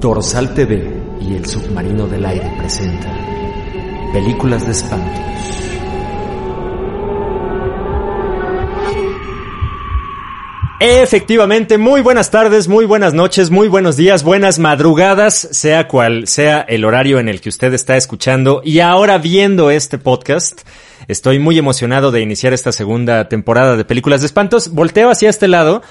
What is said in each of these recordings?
Dorsal TV y El Submarino del Aire presenta Películas de Espantos. Efectivamente, muy buenas tardes, muy buenas noches, muy buenos días, buenas madrugadas, sea cual sea el horario en el que usted está escuchando y ahora viendo este podcast. Estoy muy emocionado de iniciar esta segunda temporada de Películas de Espantos. Volteo hacia este lado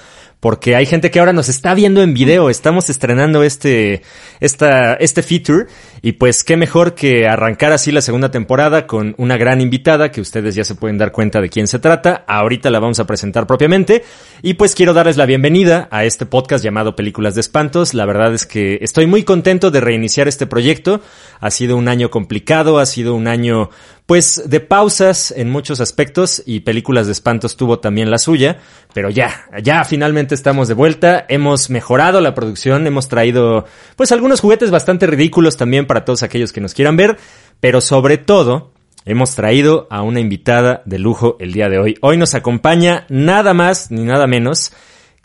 porque hay gente que ahora nos está viendo en video. Estamos estrenando este, esta, este feature y pues qué mejor que arrancar así la segunda temporada con una gran invitada que ustedes ya se pueden dar cuenta de quién se trata. Ahorita la vamos a presentar propiamente y pues quiero darles la bienvenida a este podcast llamado Películas de Espantos. La verdad es que estoy muy contento de reiniciar este proyecto. Ha sido un año complicado, ha sido un año pues de pausas en muchos aspectos y películas de espantos tuvo también la suya, pero ya, ya finalmente estamos de vuelta, hemos mejorado la producción, hemos traído pues algunos juguetes bastante ridículos también para todos aquellos que nos quieran ver, pero sobre todo hemos traído a una invitada de lujo el día de hoy. Hoy nos acompaña nada más ni nada menos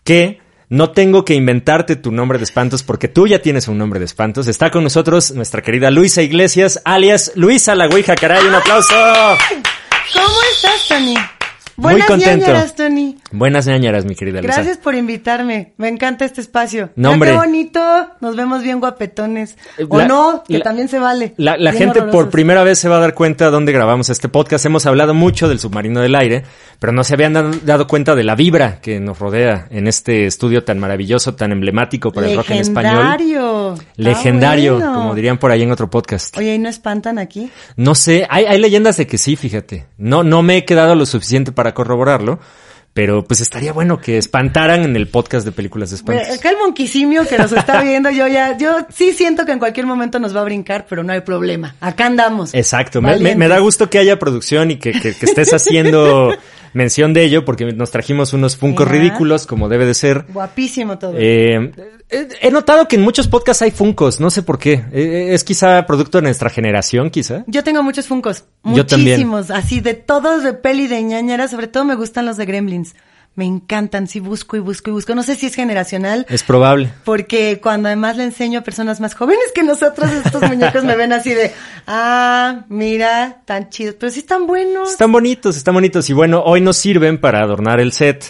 que no tengo que inventarte tu nombre de espantos porque tú ya tienes un nombre de espantos. Está con nosotros nuestra querida Luisa Iglesias, alias Luisa la Ouija, caray, un aplauso. ¿Cómo estás, Tony? Muy Buenas contento. ñañaras, Tony. Buenas ñañaras, mi querida. Gracias por invitarme. Me encanta este espacio. No, hombre. Qué bonito. Nos vemos bien guapetones. O La- no, que la- también se vale. La, gente por primera vez se va a dar cuenta dónde grabamos este podcast. Hemos hablado mucho del submarino del aire, pero no se habían dado, dado cuenta de la vibra que nos rodea en este estudio tan maravilloso, tan emblemático para el rock en español. Legendario, bueno. como dirían por ahí en otro podcast. Oye, ¿y no espantan aquí? No sé, hay, hay leyendas de que sí, fíjate. No, no me he quedado lo suficiente para corroborarlo, pero pues estaría bueno que espantaran en el podcast de películas de espantos. Acá el monquisimio que nos está viendo, yo ya, yo sí siento que en cualquier momento nos va a brincar, pero no hay problema. Acá andamos. Exacto, me, me- me da gusto que haya producción y que, que- que estés haciendo mención de ello, porque nos trajimos unos funcos ridículos, como debe de ser. Guapísimo todo. Eh, eh, he notado que en muchos podcasts hay funcos, no sé por qué. Eh, es quizá producto de nuestra generación, quizá. Yo tengo muchos funcos, Yo también. muchísimos, así de todos de peli de ñañara, sobre todo me gustan los de Gremlins. Me encantan, sí busco y busco y busco. No sé si es generacional, Es probable. porque cuando además le enseño a personas más jóvenes que nosotros, estos muñecos me ven así de, ah, mira, tan chidos, pero sí están buenos. Están bonitos, están bonitos. Y bueno, hoy nos sirven para adornar el set.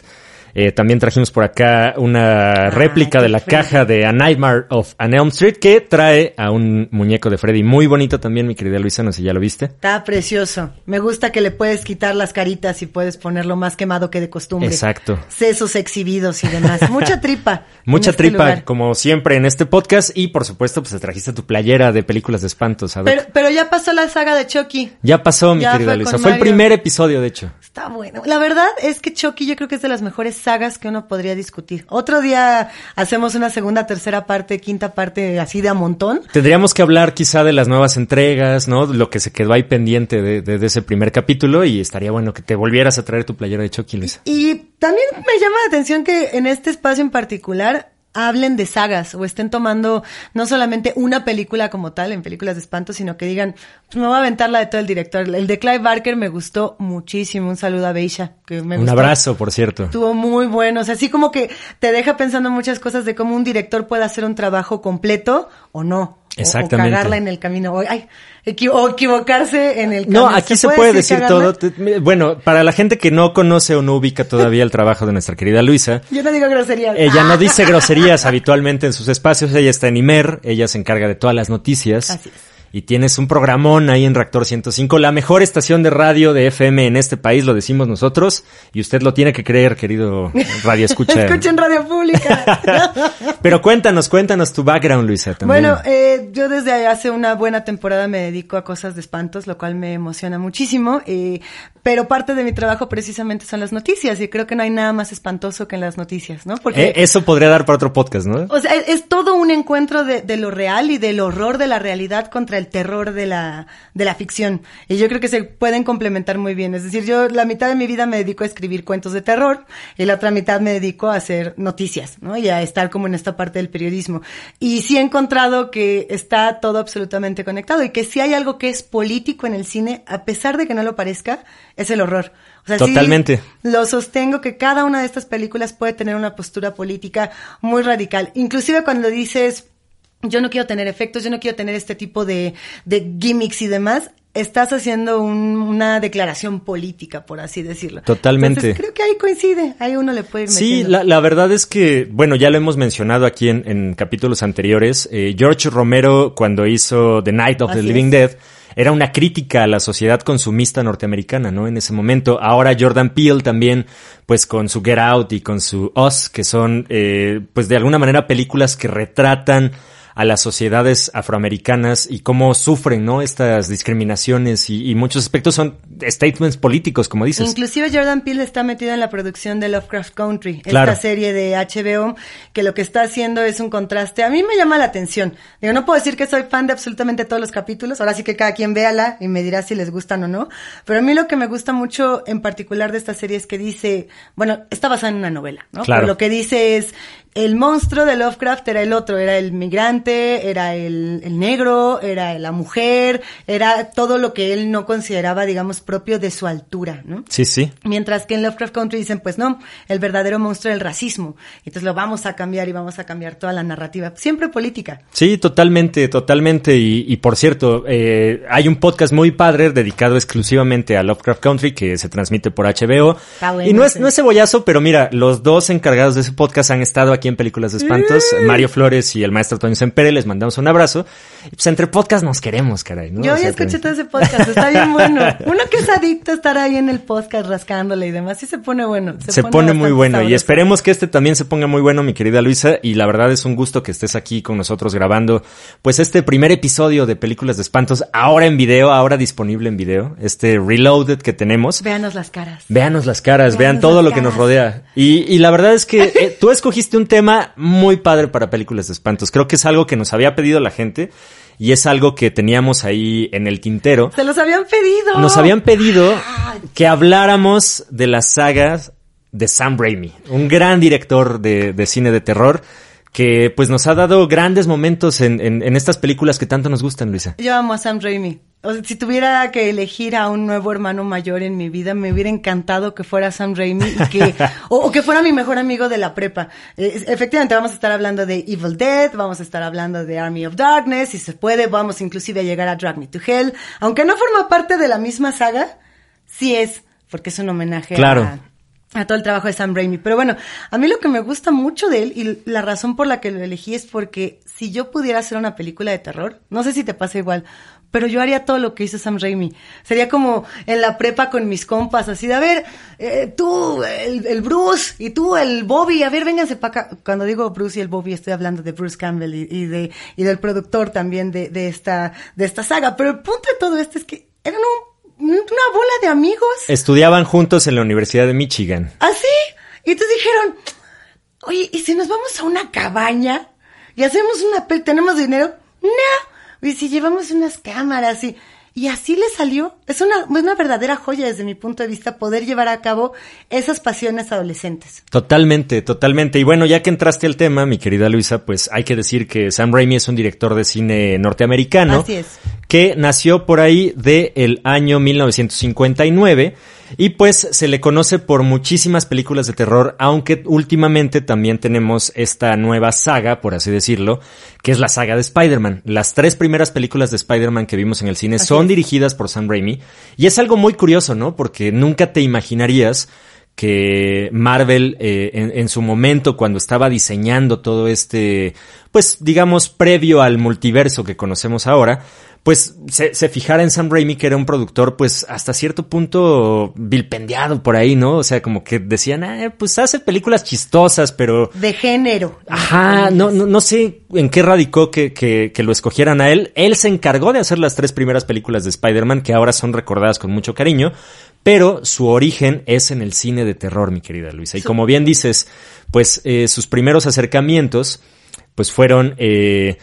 Eh, también trajimos por acá una réplica qué de la caja de A Nightmare of an Elm Street que trae a un muñeco de Freddy muy bonito también, mi querida Luisa, no sé si ya lo viste. Está precioso. Me gusta que le puedes quitar las caritas y puedes ponerlo más quemado que de costumbre. Exacto. Sesos exhibidos y demás. Mucha tripa. Mucha este tripa, lugar. como siempre en este podcast. Y por supuesto, pues te trajiste tu playera de películas de espantos. Pero, pero ya pasó la saga de Chucky. ya pasó, mi ya querida Luisa. Fue el primer episodio, de hecho. Está bueno. La verdad es que Chucky yo creo que es de las mejores sagas que uno podría discutir. Otro día hacemos una segunda, tercera parte, quinta parte así de a montón. Tendríamos que hablar quizá de las nuevas entregas, ¿no? Lo que se quedó ahí pendiente de, de- de ese primer capítulo y estaría bueno que te volvieras a traer tu playera de Chucky, Luisa. Y también me llama la atención que en este espacio en particular hablen de sagas o estén tomando no solamente una película como tal en películas de espanto, sino que digan, pues me voy a aventar la de todo el director. El de Clive Barker me gustó muchísimo. Un saludo a Beisha, que me Un gustó. abrazo, por cierto. Estuvo muy bueno, o sea, así como que te deja pensando muchas cosas de cómo un director puede hacer un trabajo completo o no. O- Exactamente. O, cagarla en el camino. O, ay, equi- o equivocarse en el camino. No, aquí se, puede decir cagarla? todo. Bueno, para la gente que no conoce o no ubica todavía el trabajo de nuestra querida Luisa, Yo no digo groserías. Ella no Ah. dice groserías habitualmente en sus espacios. Ella está en Imer. Ella se encarga de todas las noticias. Así es. Y tienes un programón ahí en Reactor 105, la mejor estación de radio de FM en este país, lo decimos nosotros. Y usted lo tiene que creer, querido Radio Escucha. Escuchen radio pública. Pero cuéntanos, cuéntanos tu background, Luisa. También. Bueno, eh, yo desde hace una buena temporada me dedico a cosas de espantos, lo cual me emociona muchísimo. eh, pero parte de mi trabajo precisamente son las noticias y creo que no hay nada más espantoso que en las noticias, ¿no? Porque Eh, eso podría dar para otro podcast, ¿no? O sea, es, es todo un encuentro de, de lo real y del horror de la realidad contra el terror de la, de la ficción. Y yo creo que se pueden complementar muy bien. Es decir, yo la mitad de mi vida me dedico a escribir cuentos de terror y la otra mitad me dedico a hacer noticias, ¿no? Y a estar como en esta parte del periodismo. Y sí he encontrado que está todo absolutamente conectado y que si hay algo que es político en el cine, a pesar de que no lo parezca, es el horror. O sea, sí, Totalmente. lo sostengo que cada una de estas películas puede tener una postura política muy radical. Inclusive cuando dices, yo no quiero tener efectos, yo no quiero tener este tipo de, de gimmicks y demás, estás haciendo un- una declaración política, por así decirlo. Totalmente. Entonces, creo que ahí coincide, ahí uno le puede ir Sí, la, la verdad es que, bueno, ya lo hemos mencionado aquí en, en capítulos anteriores. eh, George Romero, cuando hizo The Night of the Living es. Dead, era una crítica a la sociedad consumista norteamericana, ¿no? En ese momento. Ahora Jordan Peele también, pues con su Get Out y con su Us, que son, eh, pues de alguna manera películas que retratan a las sociedades afroamericanas y cómo sufren, ¿no? Estas discriminaciones y, y muchos aspectos son statements políticos, como dices. Inclusive Jordan Peele está metido en la producción de Lovecraft Country, Claro. esta serie de HBO, que lo que está haciendo es un contraste. A mí me llama la atención. Digo, no puedo decir que soy fan de absolutamente todos los capítulos, ahora sí que cada quien véala y me dirá si les gustan o no. Pero a mí lo que me gusta mucho en particular de esta serie es que dice, bueno, está basada en una novela, ¿no? Claro. Pero lo que dice es, el monstruo de Lovecraft era el otro, era el migrante, era el, el negro, era la mujer, era todo lo que él no consideraba, digamos, propio de su altura, ¿no? Sí, sí. Mientras que en Lovecraft Country dicen, pues no, el verdadero monstruo es el racismo. Entonces lo vamos a cambiar y vamos a cambiar toda la narrativa. Siempre política. Sí, totalmente, totalmente. Y, y por cierto, eh, hay un podcast muy padre dedicado exclusivamente a Lovecraft Country que se transmite por HBO. Está bueno, y no es, sí. no es cebollazo, pero mira, los dos encargados de ese podcast han estado aquí en Películas de Espantos, Mario Flores y el maestro Toño Sempere. Les mandamos un abrazo. Y pues entre podcast nos queremos, caray. ¿no? Yo O ya sea, escuché también- todo ese podcast, está bien bueno. Uno que es adicto a estar ahí en el podcast rascándole y demás, sí se pone bueno. Se, pone muy bueno y esperemos que este también se ponga muy bueno, mi querida Luisa. Y la verdad es un gusto que estés aquí con nosotros grabando, pues este primer episodio de Películas de Espantos, ahora en video, ahora disponible en video, este Reloaded que tenemos. Véanos las caras. Véanos las caras, vean todo lo que nos rodea. Y, y la verdad es que eh, tú escogiste un tema muy padre para películas de espantos. Creo que es algo que nos había pedido la gente y es algo que teníamos ahí en el tintero. Se los habían pedido. Nos habían pedido que habláramos de las sagas de Sam Raimi, un gran director de, de cine de terror que pues nos ha dado grandes momentos en, en- en estas películas que tanto nos gustan, Luisa. Yo amo a Sam Raimi. O sea, si tuviera que elegir a un nuevo hermano mayor en mi vida, me hubiera encantado que fuera Sam Raimi y que, o, o que fuera mi mejor amigo de la prepa. Eh, efectivamente, vamos a estar hablando de Evil Dead, vamos a estar hablando de Army of Darkness, si se puede, vamos inclusive a llegar a Drag Me to Hell. Aunque no forma parte de la misma saga, sí es, porque es un homenaje Claro. a, a todo el trabajo de Sam Raimi. Pero bueno, a mí lo que me gusta mucho de él y la razón por la que lo elegí es porque si yo pudiera hacer una película de terror, no sé si te pasa igual, pero yo haría todo lo que hizo Sam Raimi. Sería como en la prepa con mis compas, así de, a ver, eh, tú, el, el Bruce, y tú, el Bobby, a ver, vénganse para acá. Cuando digo Bruce y el Bobby, estoy hablando de Bruce Campbell y, y de, y del productor también de, de esta, de esta saga. Pero el punto de todo esto es que eran un- una bola de amigos. Estudiaban juntos en la Universidad de Michigan. Así. Y entonces dijeron, oye, ¿y si nos vamos a una cabaña y hacemos una pel tenemos dinero? No. Y si llevamos unas cámaras y... Y así le salió. Es una, es una verdadera joya desde mi punto de vista poder llevar a cabo esas pasiones adolescentes. Totalmente, totalmente. Y bueno, ya que entraste al tema, mi querida Luisa, pues hay que decir que Sam Raimi es un director de cine norteamericano. Así es. Que nació por ahí de el año 1959 y pues se le conoce por muchísimas películas de terror, aunque últimamente también tenemos esta nueva saga, por así decirlo, que es la saga de Spider-Man. Las tres primeras películas de Spider-Man que vimos en el cine Así son es. dirigidas por Sam Raimi y es algo muy curioso, ¿no? Porque nunca te imaginarías que Marvel eh, en, en su momento cuando estaba diseñando todo este, pues digamos, previo al multiverso que conocemos ahora, pues se, se fijara en Sam Raimi que era un productor pues hasta cierto punto vilpendiado por ahí, ¿no? O sea, como que decían, ah, pues hace películas chistosas, pero... De género. Ajá, no, no, no sé en qué radicó que, que, que lo escogieran a él. Él se encargó de hacer las tres primeras películas de Spider-Man que ahora son recordadas con mucho cariño, pero su origen es en el cine de terror, mi querida Luisa. Y como bien dices, pues eh, sus primeros acercamientos pues fueron eh,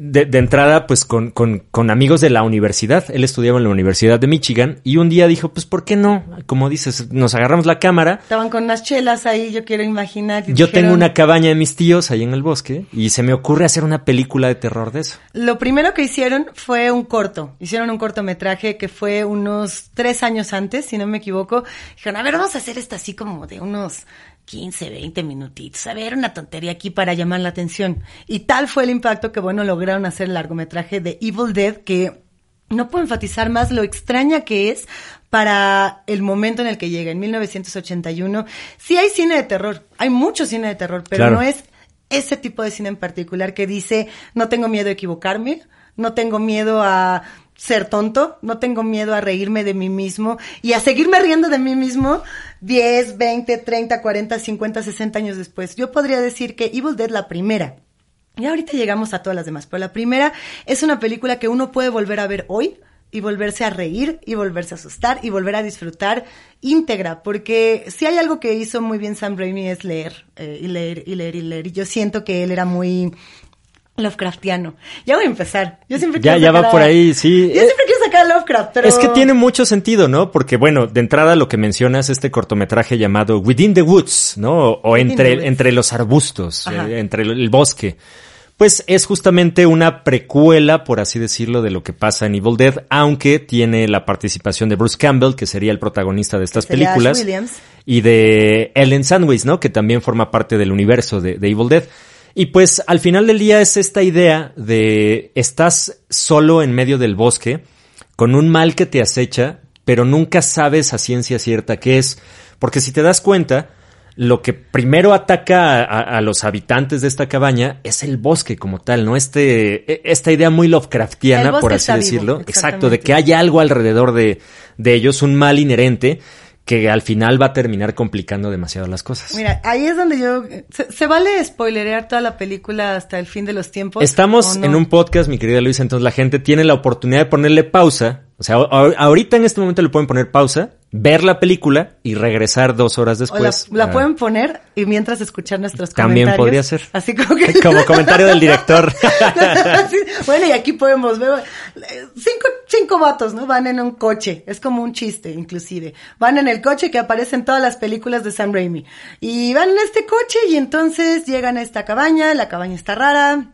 de, de entrada pues con, con, con amigos de la universidad. Él estudiaba en la Universidad de Michigan y un día dijo, pues ¿por qué no? Como dices, nos agarramos la cámara. Estaban con unas chelas ahí, yo quiero imaginar. Yo dijeron, tengo una cabaña de mis tíos ahí en el bosque y se me ocurre hacer una película de terror de eso. Lo primero que hicieron fue un corto. Hicieron un cortometraje que fue unos tres años antes, si no me equivoco. Dijeron, a ver, vamos a hacer esto así como de unos 15, 20 minutitos. A ver, una tontería aquí para llamar la atención. Y tal fue el impacto que, bueno, lograron hacer el largometraje de Evil Dead, que no puedo enfatizar más lo extraña que es para el momento en el que llega, en 1981. Sí hay cine de terror, hay mucho cine de terror, pero Claro. no es ese tipo de cine en particular que dice, no tengo miedo a equivocarme, no tengo miedo a ser tonto, no tengo miedo a reírme de mí mismo y a seguirme riendo de mí mismo 10, 20, 30, 40, 50, 60 años después. Yo podría decir que Evil Dead, la primera, y ahorita llegamos a todas las demás, pero la primera es una película que uno puede volver a ver hoy y volverse a reír y volverse a asustar y volver a disfrutar íntegra, porque si hay algo que hizo muy bien Sam Raimi es leer eh, y leer y leer y leer. Y yo siento que él era muy Lovecraftiano. Ya voy a empezar. Yo siempre Ya- ya va a- por ahí, sí. Yo siempre quiero sacar a Lovecraft, pero Es que tiene mucho sentido, ¿no? Porque, bueno, de entrada lo que mencionas, este cortometraje llamado Within the Woods, ¿no? O Within entre, entre los arbustos, eh, entre el, bosque. Pues es justamente una precuela, por así decirlo, de lo que pasa en Evil Dead, aunque tiene la participación de Bruce Campbell, que sería el protagonista de estas Sería Ash películas, Williams. y de Ellen Sandwich, ¿no? Que también forma parte del universo de, de Evil Dead. Y pues al final del día es esta idea de estás solo en medio del bosque con un mal que te acecha, pero nunca sabes a ciencia cierta qué es. Porque si te das cuenta, lo que primero ataca a, a- a los habitantes de esta cabaña es el bosque como tal, ¿no? Este, e- esta idea muy Lovecraftiana, por así vivo, decirlo. Exacto, de que hay algo alrededor de, de ellos, un mal inherente que al final va a terminar complicando demasiado las cosas. Mira, ahí es donde yo... ¿Se, se vale spoilerear toda la película hasta el fin de los tiempos? Estamos en un podcast, mi querida Luisa, entonces la gente tiene la oportunidad de ponerle pausa. O sea, ahorita en este momento le pueden poner pausa, ver la película y regresar dos horas O la, después. la pueden poner y mientras escuchar nuestros También comentarios. podría ser. Así como que... Como comentario del director. Bueno, y aquí podemos ver eh, cinco, cinco vatos, ¿no? Van en un coche. Es como un chiste, inclusive. Van en el coche que aparece en todas las películas de Sam Raimi. Y van en este coche y entonces llegan a esta cabaña. La cabaña está rara.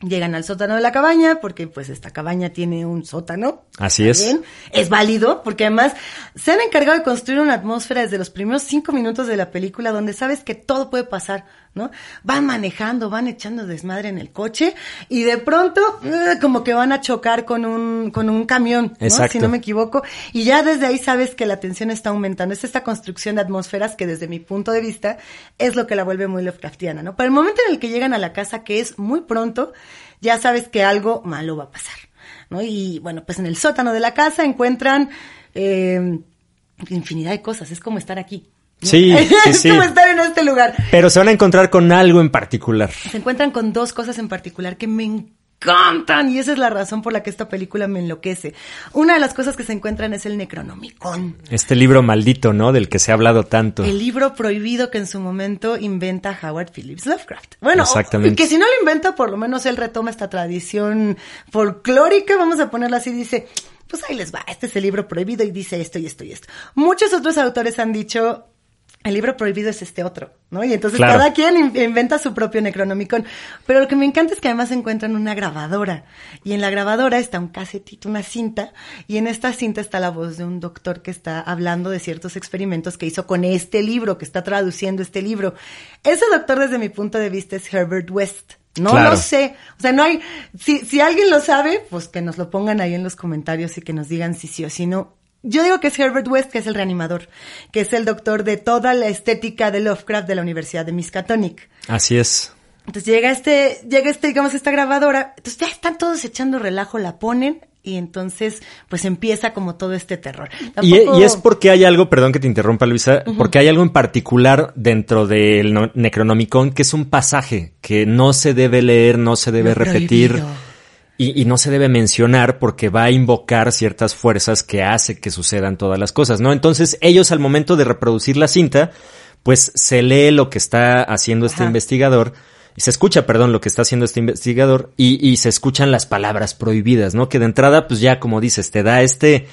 Llegan al sótano de la cabaña, porque pues esta cabaña tiene un sótano. Así es. Es válido, porque además se han encargado de construir una atmósfera desde los primeros cinco minutos de la película donde sabes que todo puede pasar, ¿no? Van manejando, van echando desmadre en el coche y de pronto eh, como que van a chocar con un, con un camión, ¿no? Si no me equivoco. Y ya desde ahí sabes que la tensión está aumentando. Es esta construcción de atmósferas que desde mi punto de vista es lo que la vuelve muy Lovecraftiana, ¿no? Para el momento en el que llegan a la casa, que es muy pronto, ya sabes que algo malo va a pasar, ¿no? Y bueno, pues en el sótano de la casa encuentran eh, infinidad de cosas. Es como estar aquí. Sí, sí, sí. como estar en este lugar. Pero se van a encontrar con algo en particular. Se encuentran con dos cosas en particular que me encantan y esa es la razón por la que esta película me enloquece. Una de las cosas que se encuentran es el Necronomicon. Este libro maldito, ¿no? Del que se ha hablado tanto. El libro prohibido que en su momento inventa Howard Phillips Lovecraft. Bueno, Exactamente. que si no lo inventa, por lo menos él retoma esta tradición folclórica, vamos a ponerla así, dice, pues ahí les va, este es el libro prohibido y dice esto y esto y esto. Muchos otros autores han dicho, el libro prohibido es este otro, ¿no? Y entonces Claro. cada quien in- inventa su propio Necronomicon. Pero lo que me encanta es que además encuentran una grabadora. Y en la grabadora está un casetito, una cinta. Y en esta cinta está la voz de un doctor que está hablando de ciertos experimentos que hizo con este libro, que está traduciendo este libro. Ese doctor, desde mi punto de vista, es Herbert West. No Claro. lo sé. O sea, no hay. Si, si alguien lo sabe, pues que nos lo pongan ahí en los comentarios y que nos digan si sí o si no. Yo digo que es Herbert West, que es el reanimador, que es el doctor de toda la estética de Lovecraft de la Universidad de Miskatonic. Así es. Entonces llega este, llega este, digamos, esta grabadora, entonces ya están todos echando relajo, la ponen y entonces pues empieza como todo este terror. Y, Tampoco- y es porque hay algo, perdón que te interrumpa Luisa, porque hay algo en particular dentro del no- Necronomicon que es un pasaje que no se debe leer, no se debe Lo repetir prohibido. Y, y no se debe mencionar porque va a invocar ciertas fuerzas que hace que sucedan todas las cosas, ¿no? Entonces ellos al momento de reproducir la cinta, pues se lee lo que está haciendo este Ajá. investigador. y Se escucha, perdón, lo que está haciendo este investigador y, y se escuchan las palabras prohibidas, ¿no? Que de entrada, pues ya como dices, te da este,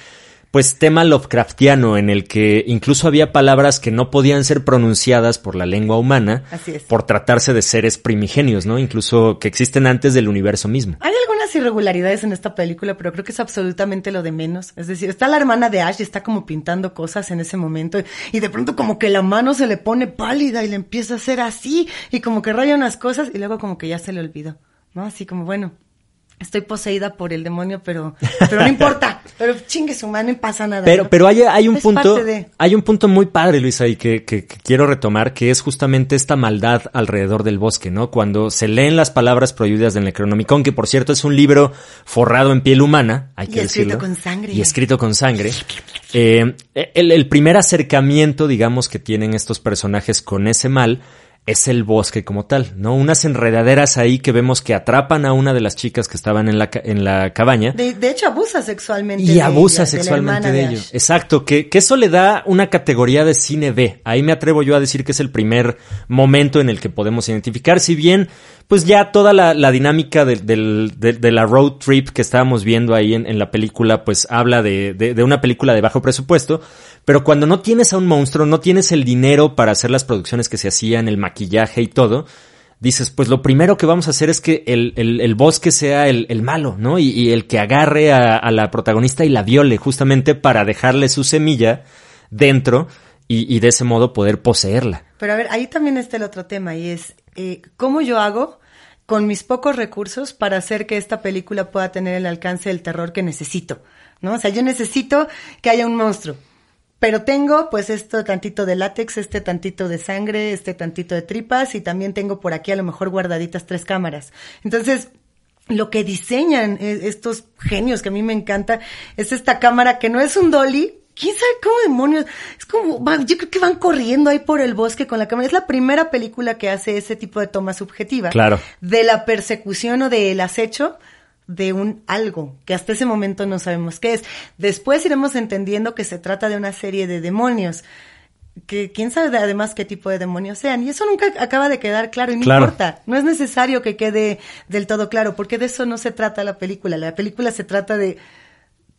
pues tema Lovecraftiano en el que incluso había palabras que no podían ser pronunciadas por la lengua humana Así es. por tratarse de seres primigenios, ¿no? Incluso que existen antes del universo mismo. Hay algunas irregularidades en esta película, pero creo que es absolutamente lo de menos. Es decir, está la hermana de Ash y está como pintando cosas en ese momento y de pronto como que la mano se le pone pálida y le empieza a hacer así y como que raya unas cosas y luego como que ya se le olvidó, ¿no? Así como, bueno, estoy poseída por el demonio, pero, pero no importa. Pero chingue su mano y pasa nada. Pero, pero hay, hay un punto, hay un punto muy padre, Luisa, y que, que, quiero retomar, que es justamente esta maldad alrededor del bosque, ¿no? Cuando se leen las palabras prohibidas del Necronomicon, que por cierto es un libro forrado en piel humana, hay que y escrito con sangre. Y escrito con sangre. Eh, el, el primer acercamiento, digamos, que tienen estos personajes con ese mal, es el bosque como tal, ¿no? Unas enredaderas ahí que vemos que atrapan a una de las chicas que estaban en la, en la cabaña. De, hecho, abusa sexualmente. Y abusa sexualmente de, ello. Exacto, que, que eso le da una categoría de cine B. Ahí me atrevo yo a decir que es el primer momento en el que podemos identificar, si bien pues ya toda la, la dinámica de, de, la road trip que estábamos viendo ahí en, en la película, pues habla de, una película de bajo presupuesto, pero cuando no tienes a un monstruo, no tienes el dinero para hacer las producciones que se hacían, el maquillaje y todo, dices, pues lo primero que vamos a hacer es que el, el, el bosque sea el, el malo, ¿no? Y, el que agarre a, a la protagonista y la viole, justamente para dejarle su semilla dentro y, y de ese modo poder poseerla. Pero a ver, ahí también está el otro tema y es, eh, ¿cómo yo hago con mis pocos recursos para hacer que esta película pueda tener el alcance del terror que necesito, ¿no? O sea, yo necesito que haya un monstruo, pero tengo pues esto tantito de látex, este tantito de sangre, este tantito de tripas y también tengo por aquí a lo mejor guardaditas tres cámaras. Entonces, lo que diseñan e-, estos genios que a mí me encanta es esta cámara que no es un dolly, quién sabe cómo demonios. Es como, yo creo que van corriendo ahí por el bosque con la cámara. Es la primera película que hace ese tipo de toma subjetiva. Claro. De la persecución o del acecho de un algo que hasta ese momento no sabemos qué es. Después iremos entendiendo que se trata de una serie de demonios. Que quién sabe además qué tipo de demonios sean. Y eso nunca acaba de quedar claro y no importa. No es necesario que quede del todo claro, porque de eso no se trata la película. La película se trata de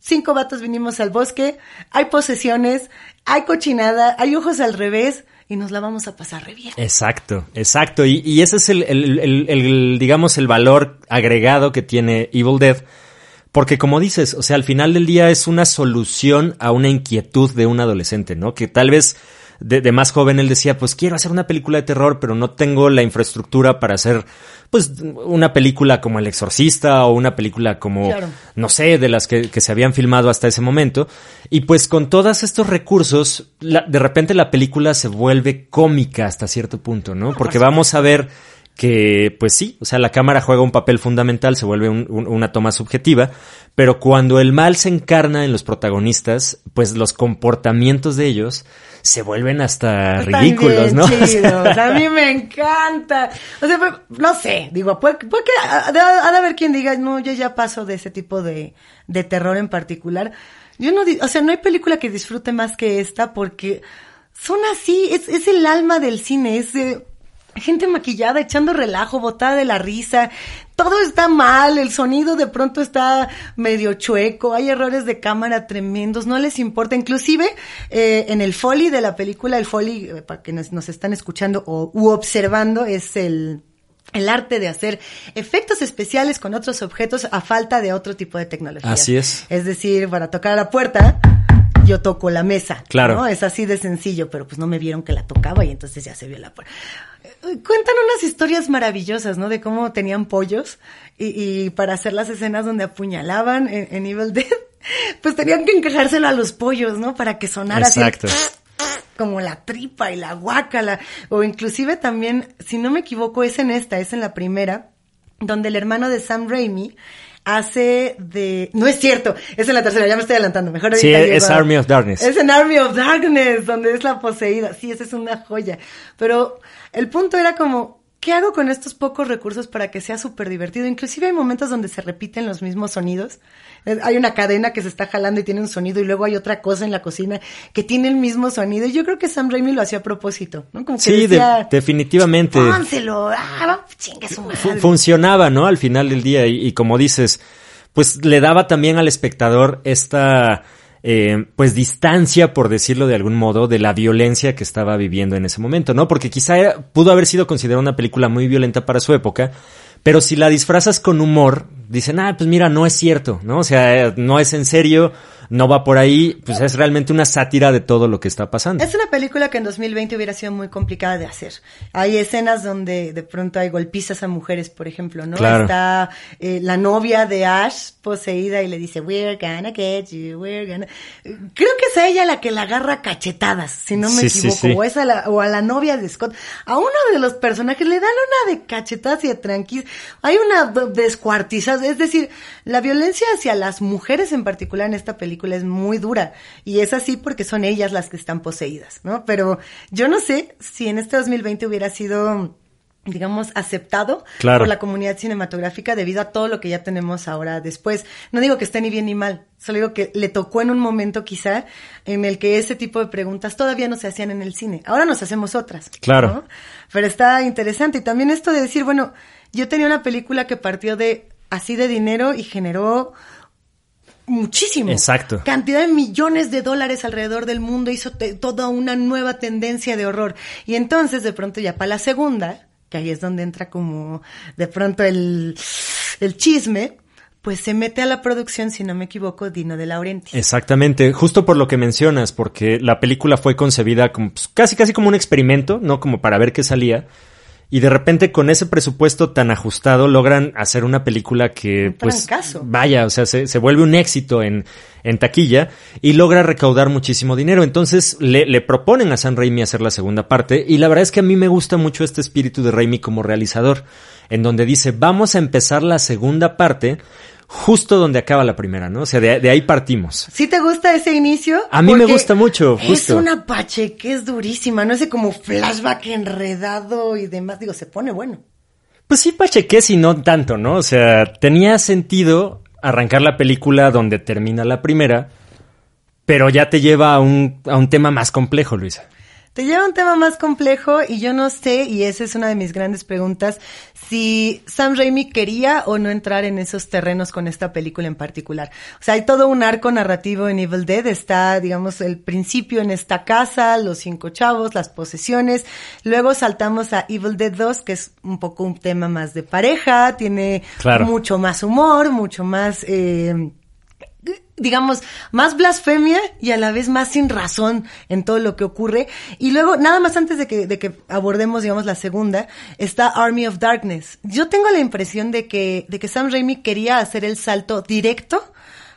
cinco vatos vinimos al bosque, hay posesiones, hay cochinada, hay ojos al revés y nos la vamos a pasar re. Exacto, exacto. Y, y ese es el, el, el, el, digamos, el valor agregado que tiene Evil Dead. Porque como dices, o sea, al final del día es una solución a una inquietud de un adolescente, ¿no? Que tal vez de, más joven él decía, pues quiero hacer una película de terror, pero no tengo la infraestructura para hacer, pues, una película como El Exorcista o una película como, no sé, de las que, que, se habían filmado hasta ese momento. Y pues con todos estos recursos, de repente la película se vuelve cómica hasta cierto punto, ¿no? Porque vamos a ver que pues sí, o sea, la cámara juega un papel fundamental, se vuelve una toma subjetiva, pero cuando el mal se encarna en los protagonistas, pues los comportamientos de ellos se vuelven hasta ridículos, ¿no? a mí me encanta. O sea, pues, no sé, digo, puede, que ha, de haber quien diga, no, yo ya paso de ese tipo de, de terror en particular. Yo no, o sea, no hay película que disfrute más que esta porque son así, es, es el alma del cine, es gente maquillada, echando relajo, botada de la risa. Todo está mal, el sonido de pronto está medio chueco, hay errores de cámara tremendos, no les importa. Inclusive eh, en el foley de la película, el foley, eh, para que nos, están escuchando o u observando, es el el arte de hacer efectos especiales con otros objetos a falta de otro tipo de tecnología. Así es. Es decir, para tocar la puerta, yo toco la mesa. Claro. ¿no? Es así de sencillo, pero pues no me vieron que la tocaba y entonces ya se vio la puerta cuentan unas historias maravillosas, ¿no? De cómo tenían pollos y, para hacer las escenas donde apuñalaban en, Evil Dead, pues tenían que encajárselo a los pollos, ¿no? Para que sonara Exacto. como la tripa y la guácala. O inclusive también, si no me equivoco, es en esta, es en la primera, donde el hermano de Sam Raimi hace de... No es cierto, es en la tercera, ya me estoy adelantando. Mejor Sí, es Army of Darkness. Es en Army of Darkness, donde es la poseída. Sí, esa es una joya. Pero el punto era como, ¿qué hago con estos pocos recursos para que sea súper divertido? Inclusive hay momentos donde se repiten los mismos sonidos. Eh, hay una cadena que se está jalando y tiene un sonido y luego hay otra cosa en la cocina que tiene el mismo sonido. Y yo creo que Sam Raimi lo hacía a propósito, ¿no? Como que sí, definitivamente. Pónselo, ah, chingue su madre. Funcionaba, ¿no? Al final del día y, y como dices, pues le daba también al espectador esta eh, pues distancia, por decirlo de algún modo, de la violencia que estaba viviendo en ese momento, ¿no? Porque quizá pudo haber sido considerada una película muy violenta para su época, pero si la disfrazas con humor, dicen, ah, pues mira, no es cierto, ¿no? O sea, no es en serio, no va por ahí, pues es realmente una sátira de todo lo que está pasando. Es una película que en 2020 hubiera sido muy complicada de hacer. Hay escenas donde de pronto hay golpizas a mujeres, por ejemplo, ¿no? Claro. Está eh, la novia de Ash poseída y le dice, we're gonna get you, we're gonna... Creo que es a ella la que la agarra cachetadas, si no me Sí, equivoco, sí. O, es a la, o a la novia de Scott. A uno de los personajes le dan una de cachetadas y de tranquis. Hay una d- es decir, la violencia hacia las mujeres en particular en esta película es muy dura. Y es así porque son ellas las que están poseídas, ¿no? Pero yo no sé si en este 2020 hubiera sido digamos, aceptado Claro. por la comunidad cinematográfica debido a todo lo que ya tenemos ahora después. No digo que esté ni bien ni mal, solo digo que le tocó en un momento quizá en el que ese tipo de preguntas todavía no se hacían en el cine. Ahora nos hacemos otras. Claro. ¿no? Pero está interesante. Y también esto de decir, bueno, yo tenía una película que partió de así de dinero y generó muchísimo. Exacto. Cantidad de millones de dólares alrededor del mundo hizo toda una nueva tendencia de horror. Y entonces, de pronto, ya para la segunda, que ahí es donde entra como de pronto el, el chisme, pues se mete a la producción, si no me equivoco, Dino de Laurenti. Exactamente, justo por lo que mencionas, porque la película fue concebida como, pues, casi casi como un experimento, no como para ver qué salía. Y de repente con ese presupuesto tan ajustado logran hacer una película que Un pues vaya, o sea, se, se vuelve un éxito en, en taquilla y logra recaudar muchísimo dinero. Entonces le, le proponen a Sam Raimi hacer la segunda parte y la verdad es que a mí me gusta mucho este espíritu de Raimi como realizador, en donde dice, vamos a empezar la segunda parte justo donde acaba la primera, ¿no? O sea, de, de ahí partimos. ¿Sí te gusta ese inicio? A mí me gusta mucho, Es una pache que es durísima, no sé, como flashback enredado y demás. Digo, se pone bueno. Pues sí, pachequés y no tanto, ¿no? O sea, tenía sentido arrancar la película donde termina la primera, pero ya te lleva a un, a un tema más complejo, Luisa. Te lleva a un tema más complejo y yo no sé, y esa es una de mis grandes preguntas, si Sam Raimi quería o no entrar en esos terrenos con esta película en particular. O sea, hay todo un arco narrativo en Evil Dead, está, digamos, el principio en esta casa, los cinco chavos, las posesiones, luego saltamos a Evil Dead 2, que es un poco un tema más de pareja, tiene Claro. mucho más humor, mucho más... Eh, digamos, más blasfemia y a la vez más sin razón en todo lo que ocurre. Y luego, nada más antes de que, de que abordemos, digamos, la segunda, está Army of Darkness. Yo tengo la impresión de que, de que Sam Raimi quería hacer el salto directo